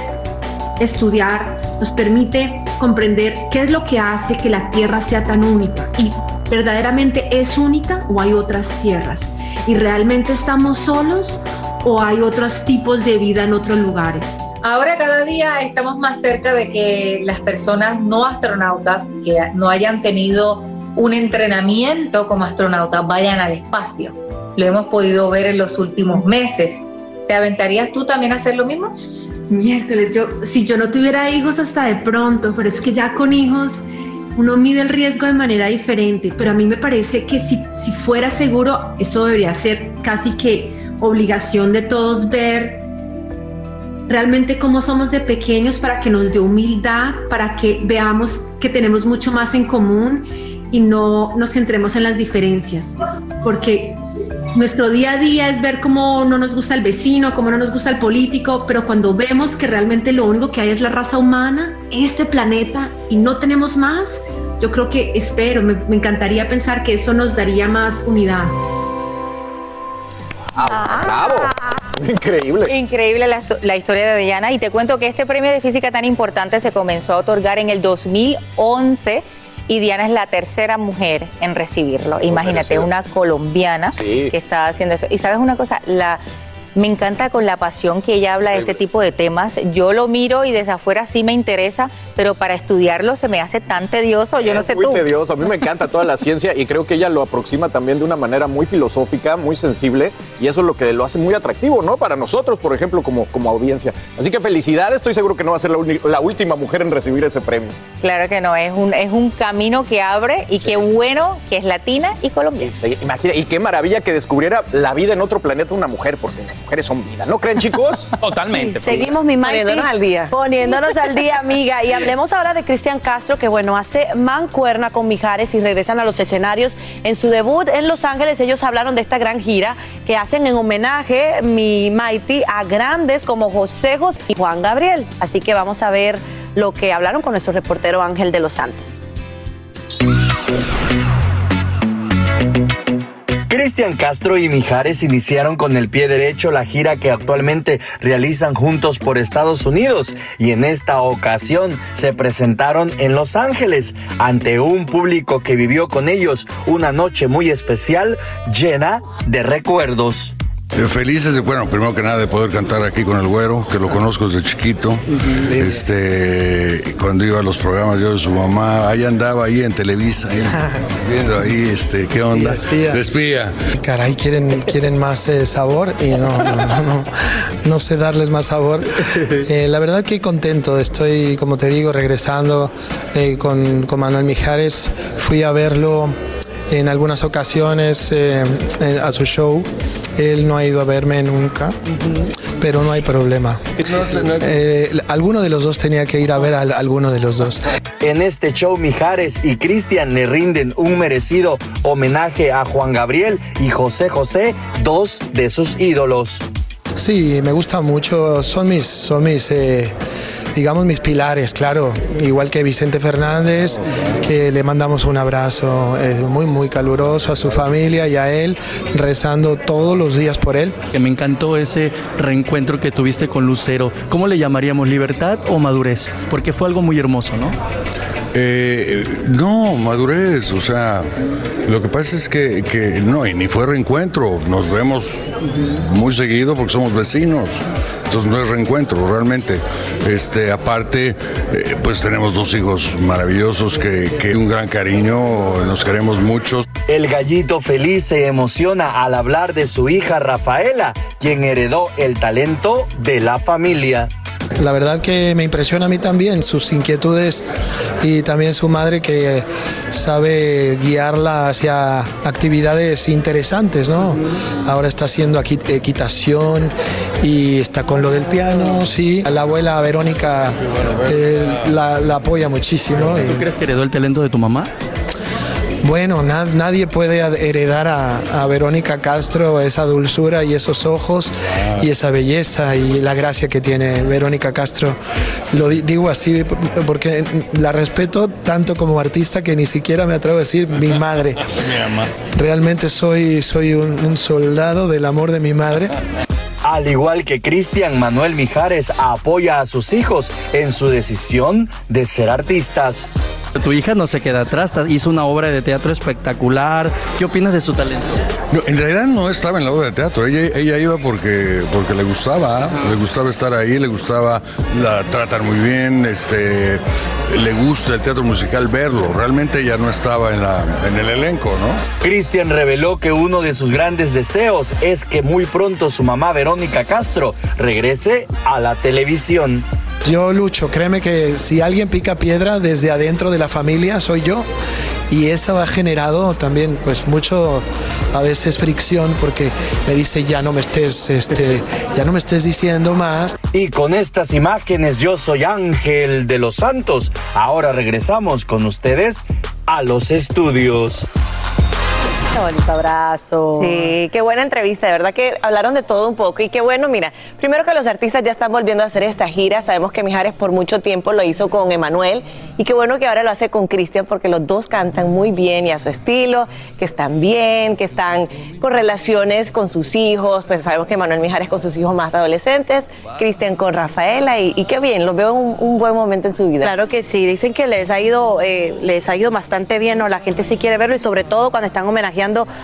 S35: estudiar, nos permite comprender qué es lo que hace que la Tierra sea tan única y verdaderamente es única o hay otras tierras? ¿Y realmente estamos solos o hay otros tipos de vida en otros lugares?
S32: Ahora cada día estamos más cerca de que las personas no astronautas que no hayan tenido un entrenamiento como astronautas vayan al espacio. Lo hemos podido ver en los últimos meses. ¿Te aventarías tú también a hacer lo mismo?
S35: Miércoles, yo, si yo no tuviera hijos hasta de pronto, pero es que ya con hijos uno mide el riesgo de manera diferente, pero a mí me parece que si, si fuera seguro, eso debería ser casi que obligación de todos ver realmente cómo somos de pequeños para que nos dé humildad, para que veamos que tenemos mucho más en común y no nos centremos en las diferencias, porque nuestro día a día es ver cómo no nos gusta el vecino, cómo no nos gusta el político, pero cuando vemos que realmente lo único que hay es la raza humana, este planeta, y no tenemos más, yo creo que espero, me, me encantaría pensar que eso nos daría más unidad.
S19: ¡Bravo! Increíble.
S36: Increíble la, la, historia de Diana. Y te cuento que este premio de física tan importante se comenzó a otorgar en el 2011 y Diana es la tercera mujer en recibirlo. Imagínate, una colombiana
S19: Sí.
S36: que está haciendo eso. Y sabes una cosa, la me encanta con la pasión que ella habla de este tipo de temas. Yo lo miro y desde afuera sí me interesa, pero para estudiarlo se me hace tan tedioso. Yo no sé
S19: muy
S36: tú.
S19: tedioso. A mí me encanta toda la ciencia y creo que ella lo aproxima también de una manera muy filosófica, muy sensible y eso es lo que lo hace muy atractivo, ¿no? Para nosotros, por ejemplo, como, como audiencia. Así que felicidades, estoy seguro que no va a ser la, última mujer en recibir ese premio.
S36: Claro que no, es un, es un camino que abre y qué bueno que es latina y colombiana.
S19: Imagina, y qué maravilla que descubriera la vida en otro planeta una mujer, porque mujeres son vida, ¿no creen, chicos?
S37: Totalmente.
S2: Seguimos, mi Maite.
S37: Poniéndonos al día.
S2: Poniéndonos al día, amiga. Y hablemos ahora de Cristian Castro, que bueno, hace mancuerna con Mijares y regresan a los escenarios. En su debut en Los Ángeles, ellos hablaron de esta gran gira que hacen en homenaje, mi Maite, a grandes como José José y Juan Gabriel. Así que vamos a ver lo que hablaron con nuestro reportero Ángel de los Santos.
S38: Cristian Castro y Mijares iniciaron con el pie derecho la gira que actualmente realizan juntos por Estados Unidos y en esta ocasión se presentaron en Los Ángeles ante un público que vivió con ellos una noche muy especial llena de recuerdos.
S28: Eh, Felices, de, bueno, primero que nada de poder cantar aquí con el güero, que lo conozco desde chiquito. Este, cuando iba a los programas yo de su mamá, ahí andaba ahí en Televisa, ahí, viendo ahí, este, qué onda.
S6: espía.
S28: De espía.
S6: Caray, quieren, quieren más eh, sabor y no, no, no, no, no sé darles más sabor. Eh, la verdad que contento, estoy, como te digo, regresando eh, con, con Manuel Mijares. Fui a verlo en algunas ocasiones eh, eh, a su show. Él no ha ido a verme nunca, pero no hay problema. Eh, alguno de los dos tenía que ir a ver a alguno de los dos.
S38: En este show Mijares y Cristian le rinden un merecido homenaje a Juan Gabriel y José José, dos de sus ídolos.
S6: Sí, me gusta mucho, son mis, son mis, eh, digamos, mis pilares, claro, igual que Vicente Fernández, que le mandamos un abrazo eh, muy, muy caluroso a su familia y a él, rezando todos los días por él.
S27: Que me encantó ese reencuentro que tuviste con Lucero. ¿Cómo le llamaríamos? ¿Libertad o madurez? Porque fue algo muy hermoso, ¿no?
S28: Eh, no, madurez, o sea, lo que pasa es que, que no, y ni fue reencuentro, nos vemos muy seguido porque somos vecinos, entonces no es reencuentro realmente. Este, aparte, eh, pues tenemos dos hijos maravillosos que, que un gran cariño, nos queremos mucho.
S38: El gallito feliz se emociona al hablar de su hija Rafaela, quien heredó el talento de la familia.
S6: La verdad que me impresiona a mí también sus inquietudes y también su madre que sabe guiarla hacia actividades interesantes, ¿no? Ahora está haciendo equitación y está con lo del piano, sí. La abuela Verónica eh, la, la apoya muchísimo.
S27: ¿Tú crees que heredó el talento de tu mamá?
S6: Bueno, na- nadie puede heredar a, a Verónica Castro esa dulzura y esos ojos y esa belleza y la gracia que tiene Verónica Castro. Lo di- digo así porque la respeto tanto como artista que ni siquiera me atrevo a decir mi madre. Realmente soy, soy un, un soldado del amor de mi madre.
S38: Al igual que Cristian Manuel Mijares apoya a sus hijos en su decisión de ser artistas.
S27: Tu hija no se queda atrás, hizo una obra de teatro espectacular. ¿Qué opinas de su talento?
S28: No, en realidad no estaba en la obra de teatro, ella, ella iba porque, porque le gustaba, le gustaba estar ahí, le gustaba la tratar muy bien, este, le gusta el teatro musical verlo, realmente ella no estaba en, la, en el elenco, ¿no?
S38: Cristian reveló que uno de sus grandes deseos es que muy pronto su mamá Verónica Castro regrese a la televisión.
S6: Yo lucho, créeme que si alguien pica piedra desde adentro de la familia soy yo y eso ha generado también pues mucho a veces fricción porque me dice ya no me estés este ya no me estés diciendo más.
S38: Y con estas imágenes yo soy Ángel de los Santos. Ahora regresamos con ustedes a los estudios.
S8: Qué bonito abrazo. Sí, qué buena entrevista. De verdad que hablaron de todo un poco. Y qué bueno, mira, primero que los artistas ya están volviendo a hacer esta gira. Sabemos que Mijares por mucho tiempo lo hizo con Emanuel. Y qué bueno que ahora lo hace con Cristian porque los dos cantan muy bien y a su estilo, que están bien, que están con relaciones con sus hijos. Pues sabemos que Emanuel Mijares con sus hijos más adolescentes, Cristian con Rafaela. Y, qué bien, los veo en un, buen momento en su vida.
S2: Claro que sí. Dicen que les ha ido, eh, les ha ido bastante bien. ¿no? La gente sí quiere verlo y sobre todo cuando están homenajeando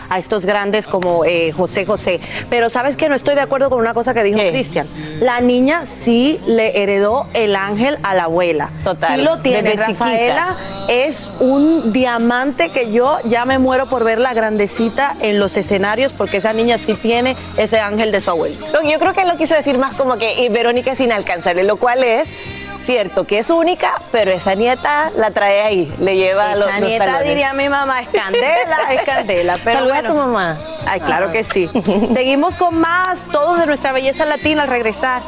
S2: a estos grandes como eh, José José. Pero sabes que no estoy de acuerdo con una cosa que dijo Cristian. La niña sí le heredó el ángel a la abuela.
S8: Total.
S2: Sí lo tiene. Rafaela es un diamante que yo ya me muero por verla grandecita en los escenarios porque esa niña sí tiene ese ángel de su abuela.
S8: Yo creo que lo quiso decir más como que Verónica es inalcanzable, lo cual es cierto que es única, pero esa nieta la trae ahí, le lleva
S2: esa
S8: los
S2: Esa nieta diría mi mamá, es candela, es candela. Pero
S8: Saluda a tu mamá.
S2: Ay, claro que sí. Seguimos con más, todos de nuestra belleza latina al regresar.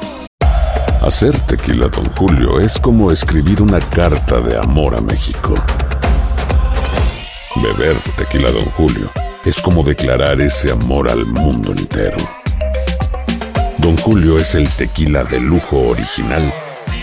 S14: Hacer tequila, don Julio, es como escribir una carta de amor a México. Beber tequila, don Julio, es como declarar ese amor al mundo entero. Don Julio es el tequila de lujo original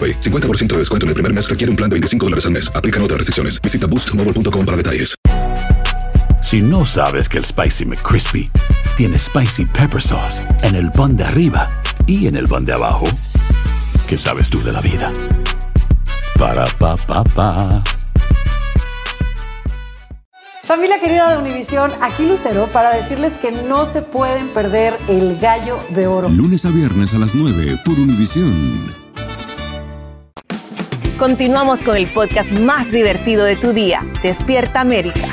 S1: AroPay. 50% de descuento en el primer mes requiere un plan de 25 dólares al mes. Aplican otras restricciones. Visita boostmobile.com para detalles.
S39: Si no sabes que el Spicy McCrispy tiene Spicy Pepper Sauce en el pan de arriba y en el pan de abajo, ¿qué sabes tú de la vida? Para, pa, pa, pa.
S16: Familia querida de Univisión, aquí Lucero para decirles que no se pueden perder el gallo de oro.
S1: Lunes a viernes a las 9 por Univisión.
S8: Continuamos con el podcast más divertido de tu día, Despierta América.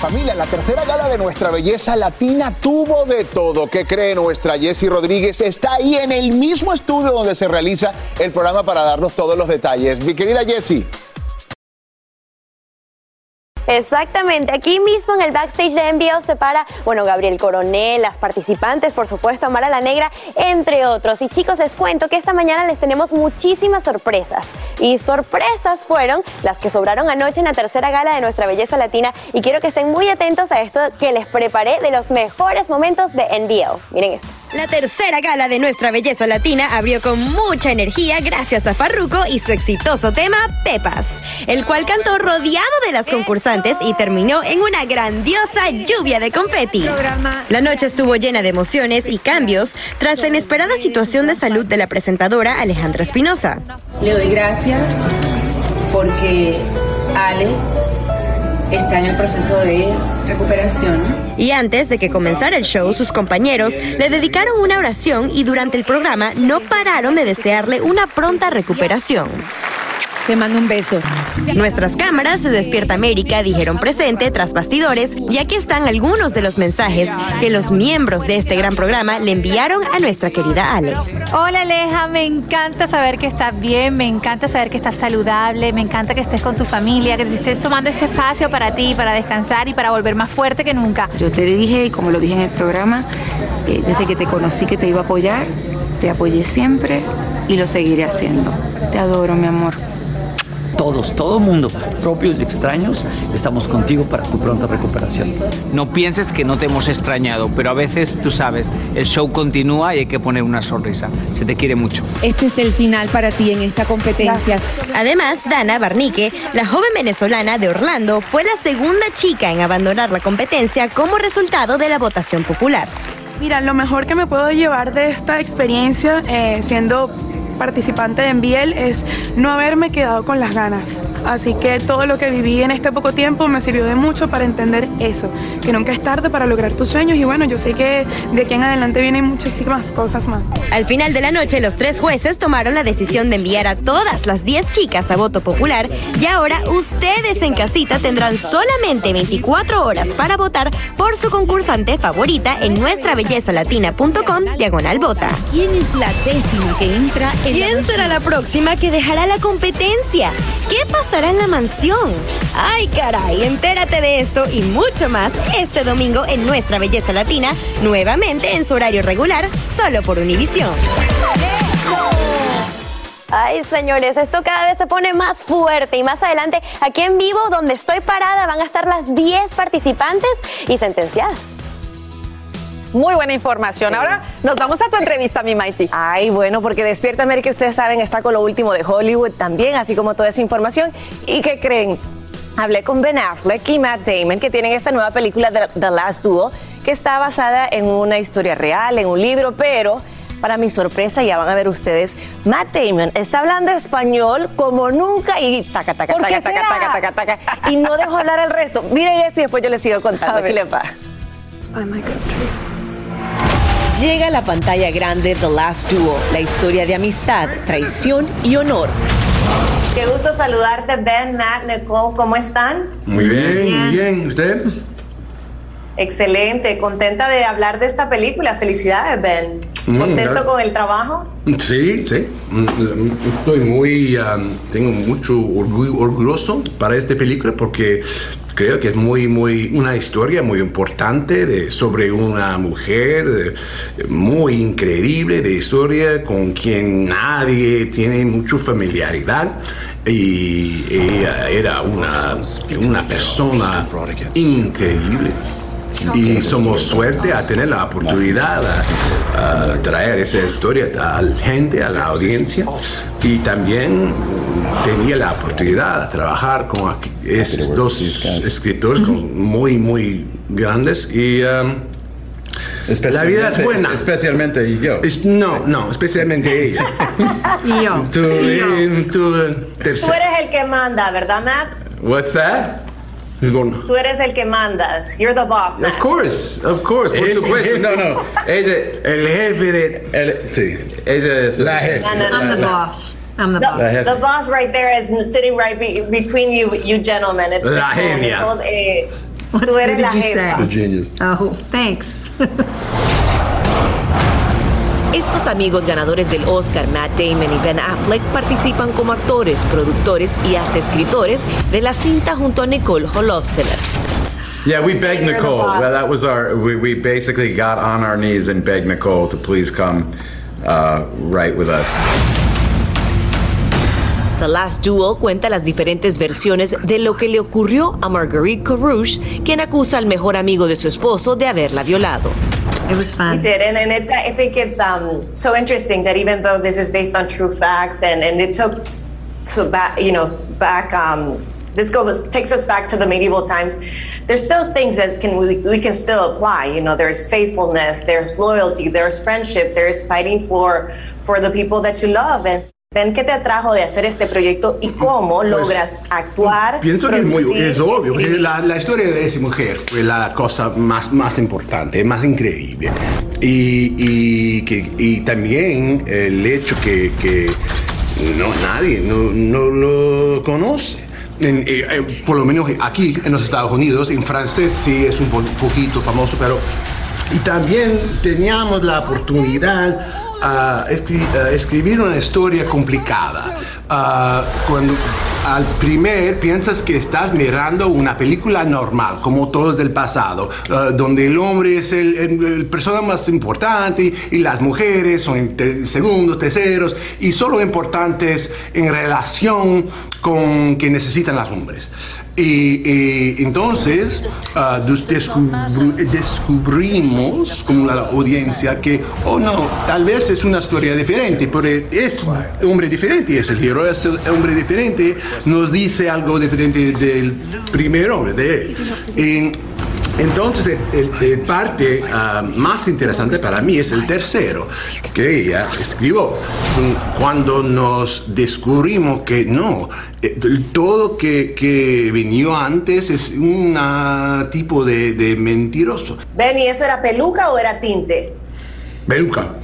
S5: Familia, la tercera gala de nuestra belleza latina tuvo de todo. ¿Qué cree nuestra Jessie Rodríguez? Está ahí en el mismo estudio donde se realiza el programa para darnos todos los detalles. Mi querida Jessie.
S26: Exactamente, aquí mismo en el backstage de envío se para, bueno, Gabriel Coronel, las participantes, por supuesto, Amara la Negra, entre otros. Y chicos, les cuento que esta mañana les tenemos muchísimas sorpresas. Y sorpresas fueron las que sobraron anoche en la tercera gala de nuestra belleza latina. Y quiero que estén muy atentos a esto que les preparé de los mejores momentos de NBL. Miren esto.
S40: La tercera gala de nuestra belleza latina abrió con mucha energía gracias a Farruko y su exitoso tema Pepas, el cual cantó rodeado de las concursantes y terminó en una grandiosa lluvia de confeti. La noche estuvo llena de emociones y cambios tras la inesperada situación de salud de la presentadora Alejandra Espinosa.
S33: Le doy gracias porque Ale está en el proceso de recuperación.
S40: Y antes de que comenzara el show, sus compañeros le dedicaron una oración y durante el programa no pararon de desearle una pronta recuperación.
S33: Te mando un beso.
S40: Nuestras cámaras de Despierta América dijeron presente tras bastidores, ya que están algunos de los mensajes que los miembros de este gran programa le enviaron a nuestra querida Ale.
S41: Hola Aleja, me encanta saber que estás bien, me encanta saber que estás saludable, me encanta que estés con tu familia, que te estés tomando este espacio para ti, para descansar y para volver más fuerte que nunca.
S7: Yo te dije, y como lo dije en el programa, eh, desde que te conocí que te iba a apoyar, te apoyé siempre y lo seguiré haciendo. Te adoro, mi amor
S42: todos, todo mundo, propios y extraños, estamos contigo para tu pronta recuperación.
S43: No pienses que no te hemos extrañado, pero a veces, tú sabes, el show continúa y hay que poner una sonrisa. Se te quiere mucho.
S33: Este es el final para ti en esta competencia.
S40: Además, Dana Barnique, la joven venezolana de Orlando, fue la segunda chica en abandonar la competencia como resultado de la votación popular.
S44: Mira, lo mejor que me puedo llevar de esta experiencia, eh, siendo participante de Enviel es no haberme quedado con las ganas. Así que todo lo que viví en este poco tiempo me sirvió de mucho para entender eso, que nunca es tarde para lograr tus sueños y bueno, yo sé que de aquí en adelante vienen muchísimas cosas más.
S40: Al final de la noche, los tres jueces tomaron la decisión de enviar a todas las 10 chicas a voto popular y ahora ustedes en casita tendrán solamente 24 horas para votar por su concursante favorita en nuestrabellezalatina.com diagonal vota.
S33: ¿Quién es la décima que entra
S40: ¿Quién será la próxima que dejará la competencia? ¿Qué pasará en la mansión? Ay, caray, entérate de esto y mucho más este domingo en Nuestra Belleza Latina, nuevamente en su horario regular, solo por Univisión.
S26: Ay, señores, esto cada vez se pone más fuerte y más adelante, aquí en vivo, donde estoy parada, van a estar las 10 participantes y sentenciadas.
S3: Muy buena información. Ahora nos vamos a tu entrevista, mi Mighty.
S8: Ay, bueno, porque Despierta América, ustedes saben, está con lo último de Hollywood también, así como toda esa información. ¿Y qué creen? Hablé con Ben Affleck y Matt Damon, que tienen esta nueva película de The Last Duo, que está basada en una historia real, en un libro, pero para mi sorpresa, ya van a ver ustedes, Matt Damon está hablando español como nunca y taca, taca, taca, taca, taca, taca, taca, y no dejo hablar al resto. Miren esto y después yo les sigo contando. ¿Qué le pasa?
S45: Llega a la pantalla grande The Last Duo, la historia de amistad, traición y honor.
S8: Qué gusto saludarte, Ben, Matt, Nicole, ¿cómo están?
S46: Muy bien, muy bien. ¿Usted?
S8: Excelente, contenta de hablar de esta película. Felicidades, Ben.
S46: Mm,
S8: ¿Contento con el trabajo?
S46: Sí, sí. Mm, Estoy muy, um, tengo mucho orgullo, orgulloso para esta película porque creo que es muy, muy, una historia muy importante de, sobre una mujer eh, muy increíble, de historia con quien nadie tiene mucha familiaridad. Y ella era una, una persona increíble. Y somos suerte a tener la oportunidad a, a traer esa historia a la gente, a la audiencia. Y también tenía la oportunidad de trabajar con esos dos es- escritores muy, muy grandes. Y um, la vida es buena.
S47: Especialmente yo.
S46: Es- no, no, especialmente ella.
S8: Y yo.
S46: Tú, eh, tú, eh,
S8: Tú eres el que manda, ¿verdad, Matt?
S47: What's that?
S8: Tú eres el que mandas. You're the boss.
S47: Of course, of course, por
S46: El
S47: supuesto.
S46: jefe.
S47: No, no. Ella,
S46: el jefe de.
S47: sí. Ella es
S46: La jefe.
S8: No, no, no,
S47: la-
S8: I'm the
S47: la-
S8: boss.
S41: I'm the
S47: La
S8: The, boss right there is sitting right be- between you, you gentlemen. It's
S46: La genia.
S8: Nicole, eh,
S41: What
S8: tú eres
S41: did
S8: la
S41: you
S8: jefa.
S41: say?
S46: Genius.
S41: Oh, thanks.
S45: Estos amigos ganadores del Oscar, Matt Damon y Ben Affleck, participan como actores, productores y hasta escritores de la cinta junto a Nicole Holofcener.
S47: Yeah, we begged Nicole. Well, that was our. We, we basically got on our knees and begged Nicole to please come uh, write with us.
S45: The Last Duel cuenta las diferentes versiones de lo que le ocurrió a Marguerite Carouche, quien acusa al mejor amigo de su esposo de haberla violado.
S41: It was fun.
S8: did, and, and it, I think it's um, so interesting that even though this is based on true facts, and, and it took to back, you know, back. Um, this goes takes us back to the medieval times. There's still things that can we, we can still apply. You know, there's faithfulness, there's loyalty, there's friendship, there's fighting for for the people that you love. And qué te atrajo de hacer este proyecto y cómo logras actuar.
S46: Pienso que es muy es obvio,
S8: escribir.
S46: la, la historia de esa mujer fue la cosa más, más importante, más increíble. Y, y, que, y también el hecho que, que no, nadie no, no lo conoce. En- eh, eh, por lo menos aquí en los Estados Unidos, en francés sí es un po- poquito famoso, pero y también teníamos la oportunidad a escri- a escribir una historia complicada. Ah, cuando al primer piensas que estás mirando una película normal, como todos del pasado, ah, donde el hombre es el, el- el persona más importante y las mujeres son te- segundos, terceros y solo importantes en relación con que necesitan las hombres. Y, entonces ah, des- descubru- descubrimos como la audiencia que, oh no, tal vez es una historia diferente, pero es hombre diferente, es el héroe, es el hombre diferente, nos dice algo diferente del primer hombre, de él. Entonces, el, el- el parte ah, más interesante para mí es el tercero, que ella escribió. Cuando nos descubrimos que no, eh, todo que, que venió antes es un ah, tipo de, de mentiroso.
S8: Benny, ¿eso era peluca o era tinte?
S46: Beluca.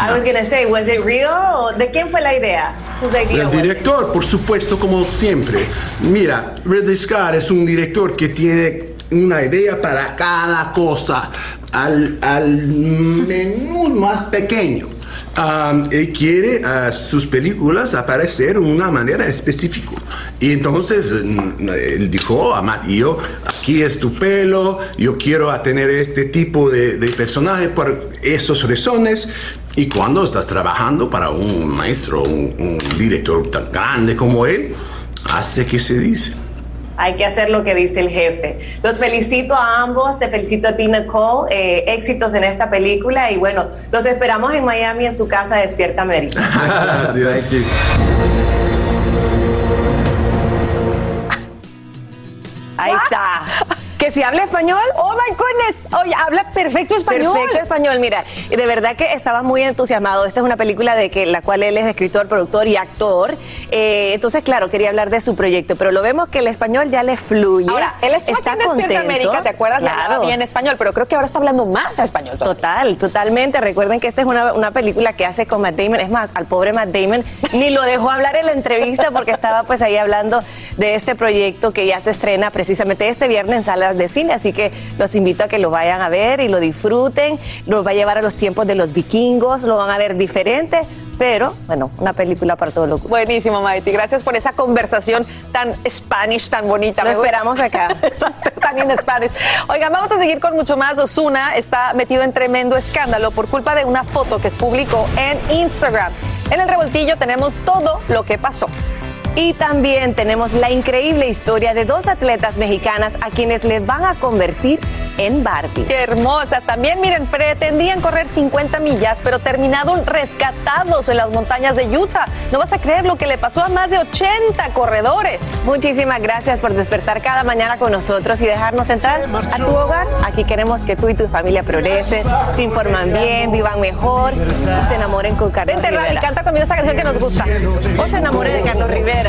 S8: I was gonna say, was it real? ¿De quién fue la idea? Whose idea
S46: El
S8: was it?
S46: director, por supuesto, como siempre. Mira, Ridley Scott es un director que tiene una idea para cada cosa, al, al menú más pequeño. Um, él quiere a sus películas aparecer de una manera específica. Y entonces mm, él dijo a Matt y yo, aquí es tu pelo, yo quiero tener este tipo de, de personaje por esas razones. Y cuando estás trabajando para un maestro, un director tan grande como él, hace que se dice.
S8: Hay que hacer lo que dice el jefe. Los felicito a ambos, te felicito a ti, Nicole. eh, éxitos en esta película y bueno, los esperamos en Miami en su casa Despierta América.
S46: Gracias.
S8: Ahí está. Que si habla español.
S48: Oh my goodness. Oye, habla perfecto español.
S8: Perfecto español, mira. De verdad que estaba muy entusiasmado. Esta es una película de que la cual él es escritor, productor y actor. Eh, entonces, claro, quería hablar de su proyecto, pero lo vemos que el español ya le fluye.
S48: Ahora, él estuvo
S8: está
S48: aquí en
S8: contento.
S48: América, ¿te acuerdas? Le hablaba
S8: Claro.
S48: bien español, pero creo que ahora está hablando más español. todavía.
S8: Total, totalmente. Recuerden que esta es una, una película que hace con Matt Damon. Es más, al pobre Matt Damon ni lo dejó hablar en la entrevista porque estaba pues ahí hablando de este proyecto que ya se estrena precisamente este viernes en salas de cine. Así que los invito a que lo vayan a ver y lo disfruten. Los va a llevar a los tiempos de los vikingos, lo van a ver diferente. Pero, bueno, una película para todos los gustos.
S48: Buenísimo, Maiti. Gracias por esa conversación tan Spanish, tan bonita.
S8: Lo
S48: Me gusta.
S8: esperamos acá.
S48: Tan en Spanish. Oigan, vamos a seguir con mucho más. Osuna está metido en tremendo escándalo por culpa de una foto que publicó en Instagram. En el revoltillo tenemos todo lo que pasó.
S8: Y también tenemos la increíble historia de dos atletas mexicanas a quienes les van a convertir en Barbie.
S48: Qué hermosas. También, miren, pretendían correr 50 millas, pero terminaron rescatados en las montañas de Utah. No vas a creer lo que le pasó a más de 80 corredores.
S8: Muchísimas gracias por despertar cada mañana con nosotros y dejarnos entrar a tu hogar. Aquí queremos que tú y tu familia progresen, se informan bien, vivan mejor, y se enamoren con Carlos
S48: Vente,
S8: Rivera.
S48: canta conmigo esa canción que nos gusta.
S8: O se enamoren de Carlos Rivera.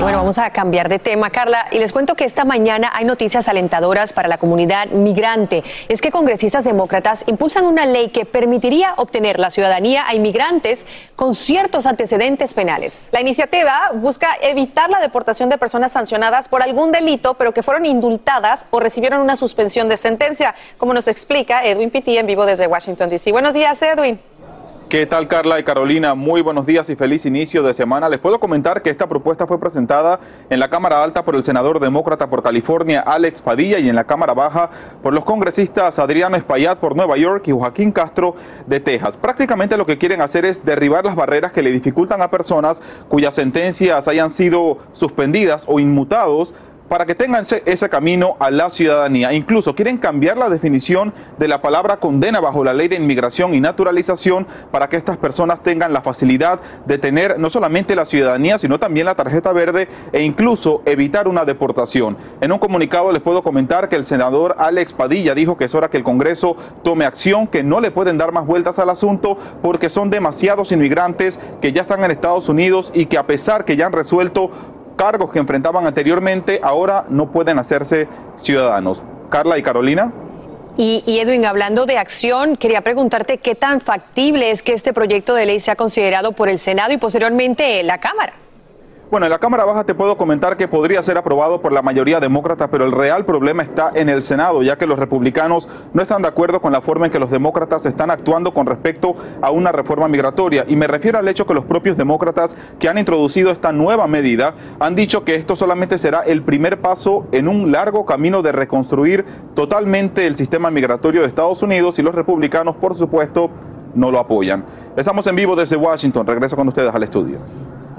S48: Bueno, vamos a cambiar de tema, Carla. Y les cuento que esta mañana hay noticias alentadoras para la comunidad migrante. Es que congresistas demócratas impulsan una ley que permitiría obtener la ciudadanía a inmigrantes con ciertos antecedentes penales. La iniciativa busca evitar la deportación de personas sancionadas por algún delito, pero que fueron indultadas o recibieron una suspensión de sentencia, como nos explica Edwin Pitti en vivo desde Washington, D.C. Buenos días, Edwin.
S49: ¿Qué tal Carla y Carolina? Muy buenos días y feliz inicio de semana. Les puedo comentar que esta propuesta fue presentada en la Cámara Alta por el senador demócrata por California, Alex Padilla, y en la Cámara Baja por los congresistas Adriano Espaillat por Nueva York y Joaquín Castro de Texas. Prácticamente lo que quieren hacer es derribar las barreras que le dificultan a personas cuyas sentencias hayan sido suspendidas o inmutados para que tengan ese, camino a la ciudadanía. Incluso quieren cambiar la definición de la palabra condena bajo la ley de inmigración y naturalización para que estas personas tengan la facilidad de tener no solamente la ciudadanía, sino también la tarjeta verde e incluso evitar una deportación. En un comunicado les puedo comentar que el senador Alex Padilla dijo que es hora que el Congreso tome acción, que no le pueden dar más vueltas al asunto porque son demasiados inmigrantes que ya están en Estados Unidos y que a pesar que ya han resuelto cargos que enfrentaban anteriormente, ahora no pueden hacerse ciudadanos. Carla y Carolina.
S12: Y, Edwin, hablando de acción, quería preguntarte qué tan factible es que este proyecto de ley sea considerado por el Senado y posteriormente la Cámara.
S49: Bueno, en la Cámara Baja te puedo comentar que podría ser aprobado por la mayoría demócrata, pero el real problema está en el Senado, ya que los republicanos no están de acuerdo con la forma en que los demócratas están actuando con respecto a una reforma migratoria. Y me refiero al hecho que los propios demócratas que han introducido esta nueva medida han dicho que esto solamente será el primer paso en un largo camino de reconstruir totalmente el sistema migratorio de Estados Unidos y los republicanos, por supuesto, no lo apoyan. Estamos en vivo desde Washington. Regreso con ustedes al estudio.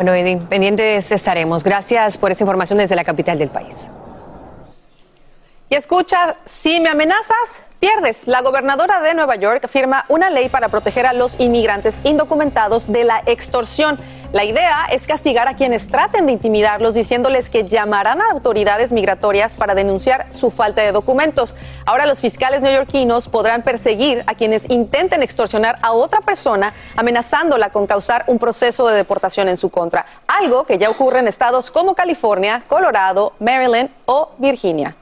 S12: Bueno, pendientes estaremos. Gracias por esa información desde la capital del país.
S3: Y escucha, si me amenazas, pierdes. La gobernadora de Nueva York firma una ley para proteger a los inmigrantes indocumentados de la extorsión. La idea es castigar a quienes traten de intimidarlos diciéndoles que llamarán a autoridades migratorias para denunciar su falta de documentos. Ahora los fiscales neoyorquinos podrán perseguir a quienes intenten extorsionar a otra persona amenazándola con causar un proceso de deportación en su contra, algo que ya ocurre en estados como California, Colorado, Maryland o Virginia.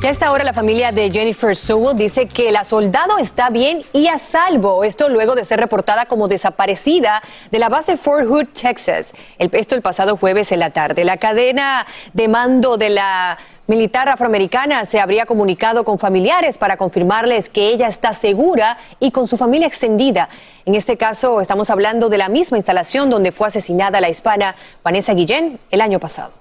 S12: Y a esta hora la familia de Jennifer Sewell dice que la soldado está bien y a salvo. Esto luego de ser reportada como desaparecida de la base Fort Hood, Texas. El, esto el pasado jueves en la tarde. La cadena de mando de la militar afroamericana se habría comunicado con familiares para confirmarles que ella está segura y con su familia extendida. En este caso estamos hablando de la misma instalación donde fue asesinada la hispana Vanessa Guillén el año pasado.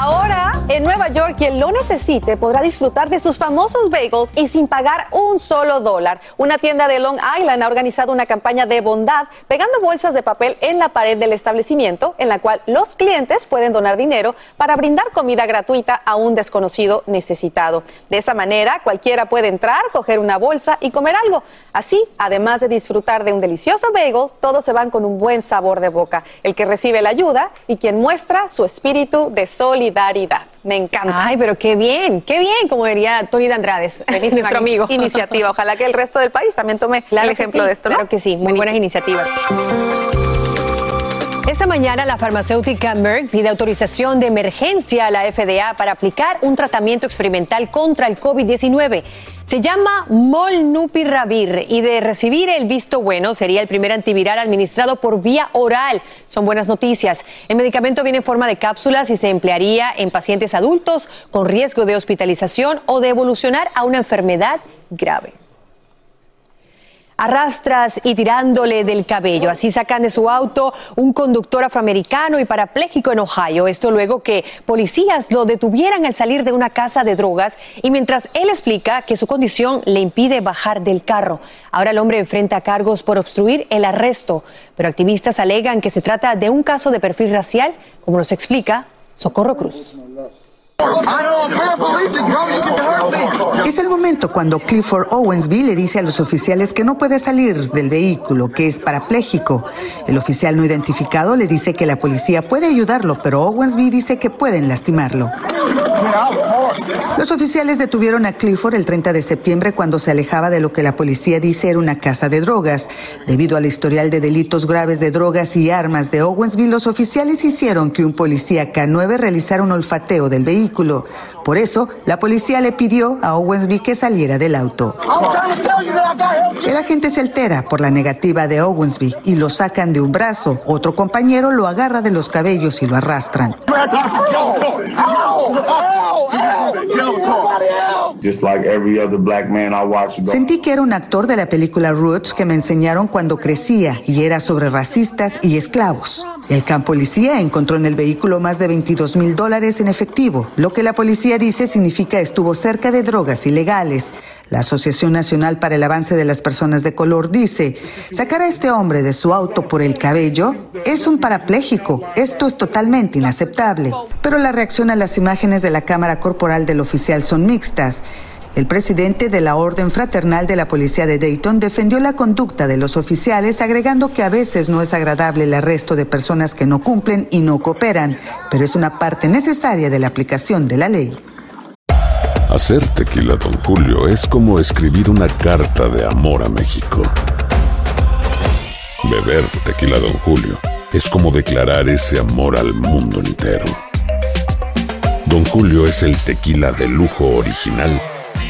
S3: Ahora, en Nueva York, quien lo necesite podrá disfrutar de sus famosos bagels y sin pagar un solo dólar. Una tienda de Long Island ha organizado una campaña de bondad pegando bolsas de papel en la pared del establecimiento, en la cual los clientes pueden donar dinero para brindar comida gratuita a un desconocido necesitado. De esa manera, cualquiera puede entrar, coger una bolsa y comer algo. Así, además de disfrutar de un delicioso bagel, todos se van con un buen sabor de boca. El que recibe la ayuda y quien muestra su espíritu de solidaridad solidaridad. Me encanta.
S12: Ay, pero qué bien, qué bien, como diría Tony de Andrades, nuestro amigo.
S3: Iniciativa. Ojalá que el resto del país también tome el ejemplo de esto, ¿no?
S12: Claro que sí, muy buenas iniciativas. Esta mañana la farmacéutica Merck pide autorización de emergencia a la FDA para aplicar un tratamiento experimental contra el COVID-19. Se llama Molnupiravir y de recibir el visto bueno sería el primer antiviral administrado por vía oral. Son buenas noticias. El medicamento viene en forma de cápsulas y se emplearía en pacientes adultos con riesgo de hospitalización o de evolucionar a una enfermedad grave arrastras y tirándole del cabello. Así sacan de su auto un conductor afroamericano y parapléjico en Ohio. Esto luego que policías lo detuvieran al salir de una casa de drogas y mientras él explica que su condición le impide bajar del carro. Ahora el hombre enfrenta cargos por obstruir el arresto, pero activistas alegan que se trata de un caso de perfil racial, como nos explica Socorro Cruz.
S50: Es el momento cuando Clifford Owensby le dice a los oficiales que no puede salir del vehículo, que es parapléjico. El oficial no identificado le dice que la policía puede ayudarlo, pero Owensby dice que pueden lastimarlo. Los oficiales detuvieron a Clifford el 30 de septiembre cuando se alejaba de lo que la policía dice era una casa de drogas. Debido al historial de delitos graves de drogas y armas de Owensby, los oficiales hicieron que un policía K9 realizara un olfateo del vehículo por eso, la policía le pidió a Owensby que saliera del auto. El agente se altera por la negativa de Owensby y lo sacan de un brazo. Otro compañero lo agarra de los cabellos y lo arrastran. Sentí que era un actor de la película Roots que me enseñaron cuando crecía y era sobre racistas y esclavos. El campo policía encontró en el vehículo más de 22 mil dólares en efectivo, lo que la policía dice significa estuvo cerca de drogas ilegales. La Asociación Nacional para el Avance de las Personas de Color dice, sacar a este hombre de su auto por el cabello es un parapléjico. Esto es totalmente inaceptable. Pero la reacción a las imágenes de la cámara corporal del oficial son mixtas. El presidente de la Orden Fraternal de la Policía de Dayton defendió la conducta de los oficiales, agregando que a veces no es agradable el arresto de personas que no cumplen y no cooperan, pero es una parte necesaria de la aplicación de la ley.
S14: Hacer tequila, don Julio, es como escribir una carta de amor a México. Beber tequila, don Julio, es como declarar ese amor al mundo entero. Don Julio es el tequila de lujo original,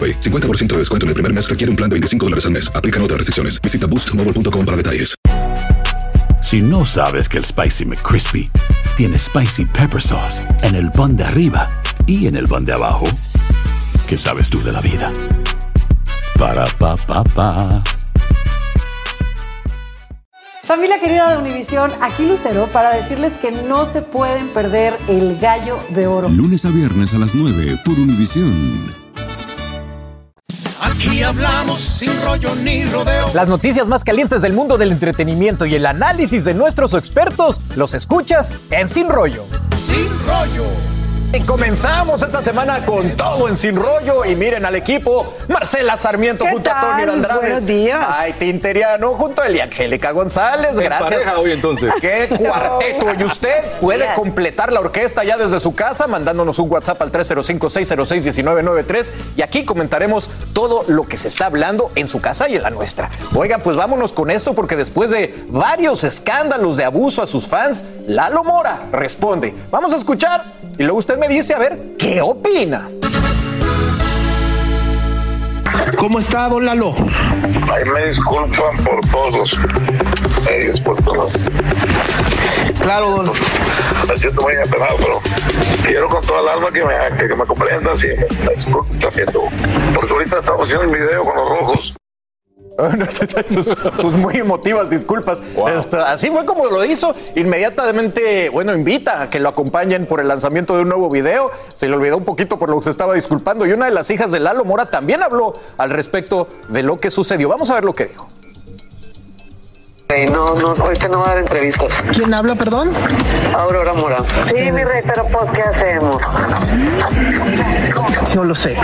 S1: AroPay. 50% de descuento en el primer mes requiere un plan de 25 dólares al mes. Aplican otras restricciones. Visita boostmobile.com para detalles.
S51: Si no sabes que el Spicy McCrispy tiene Spicy Pepper Sauce en el pan de arriba y en el pan de abajo, ¿qué sabes tú de la vida? Para, pa, pa, pa.
S16: Familia querida de Univisión, aquí Lucero para decirles que no se pueden perder el gallo de oro.
S52: Lunes a viernes a las 9 por Univisión.
S53: Aquí hablamos sin rollo ni rodeo.
S9: Las noticias más calientes del mundo del entretenimiento y el análisis de nuestros expertos los escuchas en Sin Rollo.
S53: Sin rollo.
S9: Y comenzamos esta semana con todo en Sin Rollo y miren al equipo Marcela Sarmiento
S54: ¿Qué
S9: junto a? Tony Andrade.
S54: Buenos días.
S9: Ay, Tinteriano junto a Eliangélica González.
S55: En
S9: Gracias.
S55: pareja hoy, entonces.
S9: Qué cuarteto. Y usted puede
S55: Yes.
S9: completar la orquesta ya desde su casa mandándonos un WhatsApp al 305-606-1993 y aquí comentaremos todo lo que se está hablando en su casa y en la nuestra. Oiga, pues vámonos con esto porque después de varios escándalos de abuso a sus fans, Lalo Mora responde. Vamos a escuchar y luego usted me dice a ver qué opina.
S56: ¿Cómo está, don Lalo?
S57: Ahí me disculpan por todos los medios, por todo.
S56: Claro, don.
S57: Me siento muy apenado, pero quiero con toda el alma que me, que, que me comprendas y me disculpen también tú. Porque ahorita estamos haciendo el video con los rojos.
S9: sus, sus muy emotivas disculpas. Esto, así fue como lo hizo. Inmediatamente, bueno, invita a que lo acompañen por el lanzamiento de un nuevo video. Se le olvidó un poquito por lo que se estaba disculpando. Y una de las hijas de Lalo Mora también habló al respecto de lo que sucedió. Vamos a ver lo que dijo.
S57: No, no, ahorita no va a dar entrevistas.
S56: ¿Quién habla, perdón?
S57: Aurora Mora. Sí, mi rey, pero pues, ¿qué hacemos?
S56: No lo sé.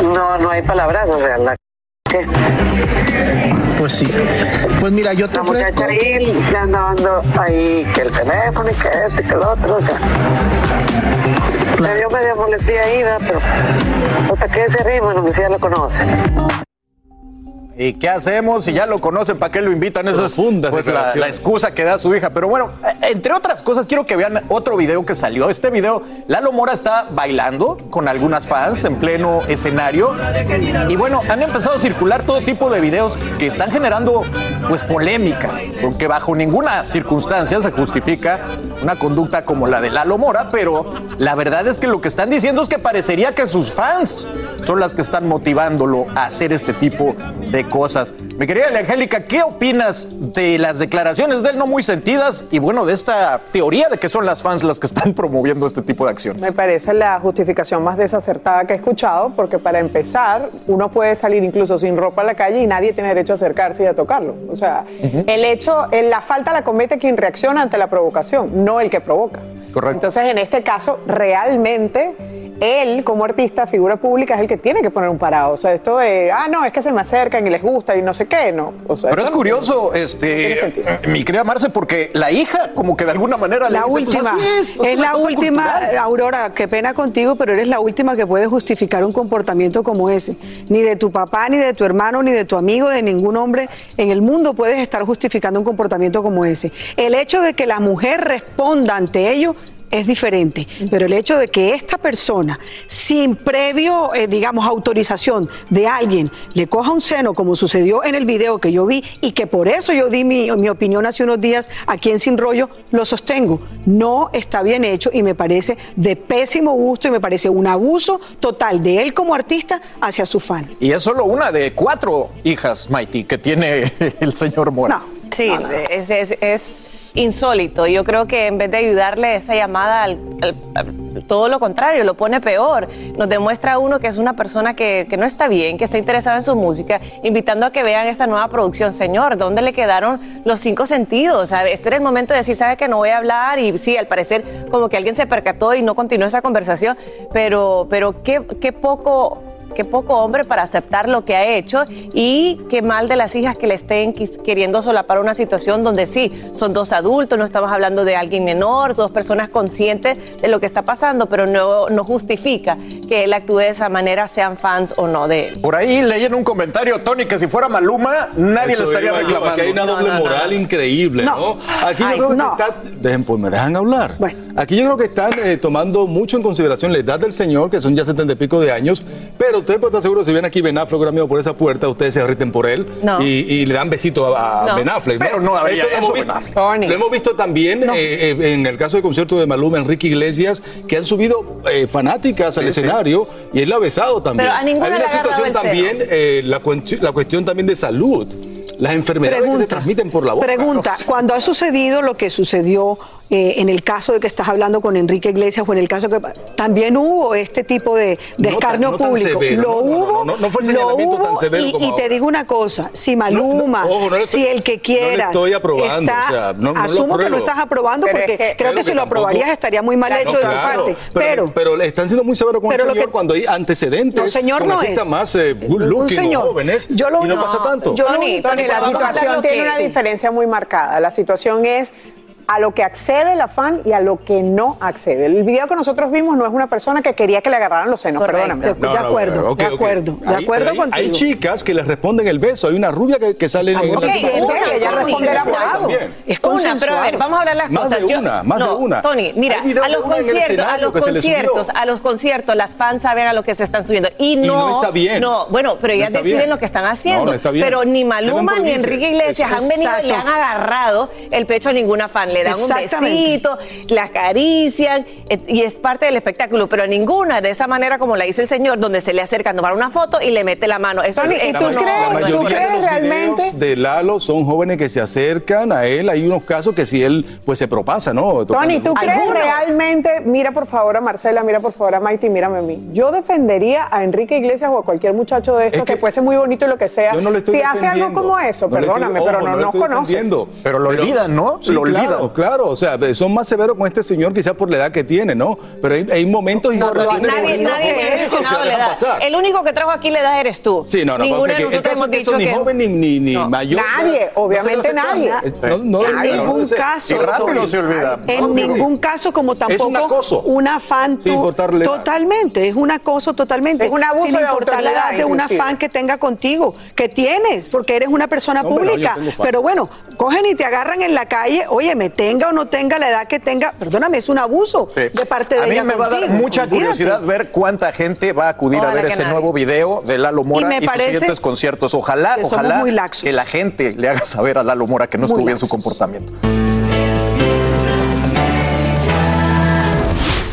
S57: No, no hay palabras, o sea, la ¿qué?
S56: Pues sí. Pues mira, yo te
S57: La
S56: ofrezco.
S57: ahí le anda dando ahí que el teléfono y que este, que el otro, o sea. Me dio media molestia ahí, ¿verdad? pero hasta que ese ritmo, bueno, pues ya lo conocen.
S9: ¿Y qué hacemos? Si ya lo conocen, ¿para qué lo invitan? Esa es pues, la, la excusa que da su hija. Pero bueno, eh, entre otras cosas, quiero que vean otro video que salió. Este video, Lalo Mora está bailando con algunas fans en pleno escenario. Y bueno, han empezado a circular todo tipo de videos que están generando pues polémica, porque bajo ninguna circunstancia se justifica una conducta como la de Lalo Mora, pero la verdad es que lo que están diciendo es que parecería que sus fans son las que están motivándolo a hacer este tipo de cosas. Mi querida Angélica, ¿qué opinas de las declaraciones de él no muy sentidas y bueno, de esta teoría de que son las fans las que están promoviendo este tipo de acciones?
S10: Me parece la justificación más desacertada que he escuchado, porque para empezar, uno puede salir incluso sin ropa a la calle y nadie tiene derecho a acercarse y a tocarlo. O sea, el hecho, el- la falta la comete quien reacciona ante la provocación, no el que provoca.
S9: Correcto.
S10: Entonces, en este caso, realmente él, como artista, figura pública, es el que tiene que poner un parado. O sea, esto de, ah, no, es que se me acercan y les gusta y no sé qué, no. O sea,
S9: Pero es curioso, este,
S10: sentido.
S9: mi querida Marce, porque la hija como que de alguna manera le
S58: La
S9: dice, pues,
S58: última,
S9: así es,
S58: la última,
S9: cultural.
S58: Aurora, qué pena contigo, pero eres la última que puede justificar un comportamiento como ese. Ni de tu papá, ni de tu hermano, ni de tu amigo, de ningún hombre en el mundo puedes estar justificando un comportamiento como ese. El hecho de que la mujer responda ante ello es diferente, pero el hecho de que esta persona, sin previo, eh, digamos, autorización de alguien, le coja un seno, como sucedió en el video que yo vi, y que por eso yo di mi, mi opinión hace unos días aquí en Sin Rollo, lo sostengo. No está bien hecho y me parece de pésimo gusto y me parece un abuso total de él como artista hacia su fan.
S9: Y es solo una de cuatro hijas, Mighty, que tiene el señor Mora.
S8: Sí, Es, es- es insólito. Yo creo que en vez de ayudarle esta llamada al, todo lo contrario, lo pone peor. Nos demuestra uno que es una persona que, no está bien, que está interesada en su música, invitando a que vean esta nueva producción. Señor, ¿dónde le quedaron los cinco sentidos? Este era el momento de decir, ¿sabe que no voy a hablar? Y sí, al parecer como que alguien se percató y no continuó esa conversación, pero, pero qué poco qué poco hombre para aceptar lo que ha hecho y qué mal de las hijas que le estén queriendo solapar una situación donde sí, son dos adultos, no estamos hablando de alguien menor, dos personas conscientes de lo que está pasando, pero no, no justifica que él actúe de esa manera, sean fans o no de él.
S9: Por ahí leí en un comentario, Tony, que si fuera Maluma, nadie
S55: Eso
S9: le estaría reclamando.
S55: Aquí hay una doble
S9: No, no, no,
S55: moral
S9: no.
S55: increíble, ¿no?
S9: No.
S55: Aquí
S9: Ay,
S55: yo creo
S9: no.
S55: que está, dejen, pues me dejan hablar. Aquí yo creo que están eh, tomando mucho en consideración la edad del señor, que son ya setenta y pico de años, pero usted puede estar seguro, si ven aquí Ben Affleck mismo por esa puerta, ustedes se derriten por él
S9: No.
S55: y, y le dan besito a, a
S9: No.
S55: Ben Affleck.
S9: Pero no habría
S55: Esto lo
S9: eso,
S55: hemos vi-
S9: Ben Affleck.
S55: Lo hemos visto también eh, eh, en el caso del concierto de Maluma, Enrique Iglesias, que han subido eh, fanáticas al escenario y él lo ha besado también.
S8: Pero a ninguna
S55: Hay una situación también, eh, la, la cuestión también de salud. Las enfermedades que se transmiten por la boca.
S58: Pregunta, cuando ha sucedido lo que sucedió eh, en el caso de que estás hablando con Enrique Iglesias o en el caso que también hubo este tipo de, de
S55: No tan-
S58: escarnio
S55: no tan
S58: público.
S55: severo,
S58: lo
S55: no, no, no,
S58: hubo,
S55: no, no fue el
S58: lo
S55: señalamiento tan
S58: hubo
S55: severo
S58: y,
S55: como
S58: y te
S55: ahora.
S58: digo una cosa, si Maluma,
S55: ojo, no estoy-
S58: si el que
S55: no
S58: quieras
S55: estoy aprobando,
S58: está-
S55: o sea, no- no lo
S58: asumo que no estás aprobando
S55: Pero es
S58: porque
S55: que-
S58: creo
S55: pero
S58: que si
S55: que
S58: lo
S55: tampoco-
S58: aprobarías estaría muy mal
S55: No,
S58: hecho de tu
S55: claro,
S58: parte.
S55: Pero,
S58: Pero,
S55: pero le están siendo muy severos con
S58: Pero
S55: el
S58: lo
S55: señor
S58: que-
S55: cuando hay antecedentes.
S58: No, señor, no es.
S55: más eh, good
S58: Un
S55: looking
S58: señor.
S55: jóvenes.
S58: Yo lo-
S55: y no,
S58: no,
S55: pasa tanto.
S58: yo lo-
S10: Tony, Tony, la situación tiene una diferencia muy marcada. La situación es a lo que accede la fan y a lo que no accede. El video que nosotros vimos no es una persona que quería que le agarraran los senos, perdóname.
S58: De- de acuerdo, de acuerdo, de acuerdo
S55: hay-
S58: contigo.
S55: Hay chicas que les responden el beso. Hay una rubia que, que sale en
S58: Está
S55: en la-
S58: bien, que ella eso.
S55: También.
S58: Es
S8: Una, pero a ver, vamos a hablar las
S55: Más
S8: cosas.
S55: de una, más de
S8: no,
S55: una.
S8: Tony, mira, a los
S55: el
S8: conciertos, a los conciertos,
S55: subió.
S8: a los conciertos, las fans saben a lo que se están subiendo. Y no,
S55: no está bien.
S8: No, bueno, pero ellas deciden
S55: bien.
S8: lo que están haciendo.
S55: No, no está bien.
S8: Pero ni Maluma ni. Enrique Iglesias han venido y le han agarrado el pecho a ninguna fan. Le dan un besito, la acarician eh, y es parte del espectáculo. Pero ninguna de esa manera como la hizo el señor, donde se le acerca a tomar una foto y le mete la mano. Eso,
S10: Tony, ¿y
S8: eso
S10: tú
S8: no,
S10: crees-
S8: no
S55: de
S8: correcto.
S55: los
S10: realmente?
S55: de Lalo son jóvenes que se acercan a él. Hay unos casos que si él pues se propasa, ¿no?
S10: Tony, ¿tú crees
S8: Algunos.
S10: realmente, mira por favor a Marcela, mira por favor a Maite y mírame a mí? Yo defendería a Enrique Iglesias o a cualquier muchacho de estos
S55: Es
S10: que,
S55: que
S10: puede ser muy bonito y lo que sea.
S55: Yo no le estoy
S10: si hace algo como eso,
S55: No le estoy-
S10: perdóname,
S55: ojo,
S10: pero no
S55: le
S10: nos conoces.
S9: Pero lo olvidan, ¿no?
S55: Sí,
S9: Lo olvidan.
S55: Claro. O sea, son más severos con este señor quizás por la edad que tiene, ¿no? Pero hay, hay momentos y
S58: No,
S55: situaciones
S8: Nadie, nadie
S55: no
S8: me ha mencionado la edad.
S55: pasar.
S8: El único que trajo aquí la edad eres tú.
S55: Sí, no, no,
S8: Ninguno
S55: porque
S8: de nosotros hemos dicho
S55: ni
S8: que
S55: joven ni, ni, ni
S10: No,
S55: mayor.
S10: nadie,
S55: no se
S10: obviamente nadie.
S55: No, no,
S58: en
S55: debe ser, no
S58: ningún
S55: debe ser.
S58: caso,
S9: Y rápido
S58: Tony.
S9: se olvida.
S58: En ningún caso, como tampoco
S55: un acoso. importarle edad.
S58: totalmente, es un acoso totalmente.
S10: Es un abuso
S58: sin
S10: de
S58: importar la edad de una
S10: inclusive.
S58: fan que tenga contigo, que tienes, porque eres una persona
S55: No,
S58: pública. Pero bueno, cogen y te agarran en la calle, oye, me tenga o no tenga la edad que tenga, perdóname, es un abuso
S9: Sí.
S58: de parte de
S9: a mí
S58: ella
S9: me va a dar mucha
S58: Olvídate.
S9: curiosidad ver cuánta gente va a acudir a ver ese
S8: nadie.
S9: nuevo video de Lalo Mora
S58: Y me
S9: y, sus siguientes conciertos. Ojalá,
S58: que
S9: ojalá que la gente le haga saber a Lalo Mora que no
S58: Muy
S9: estuvo bien su comportamiento.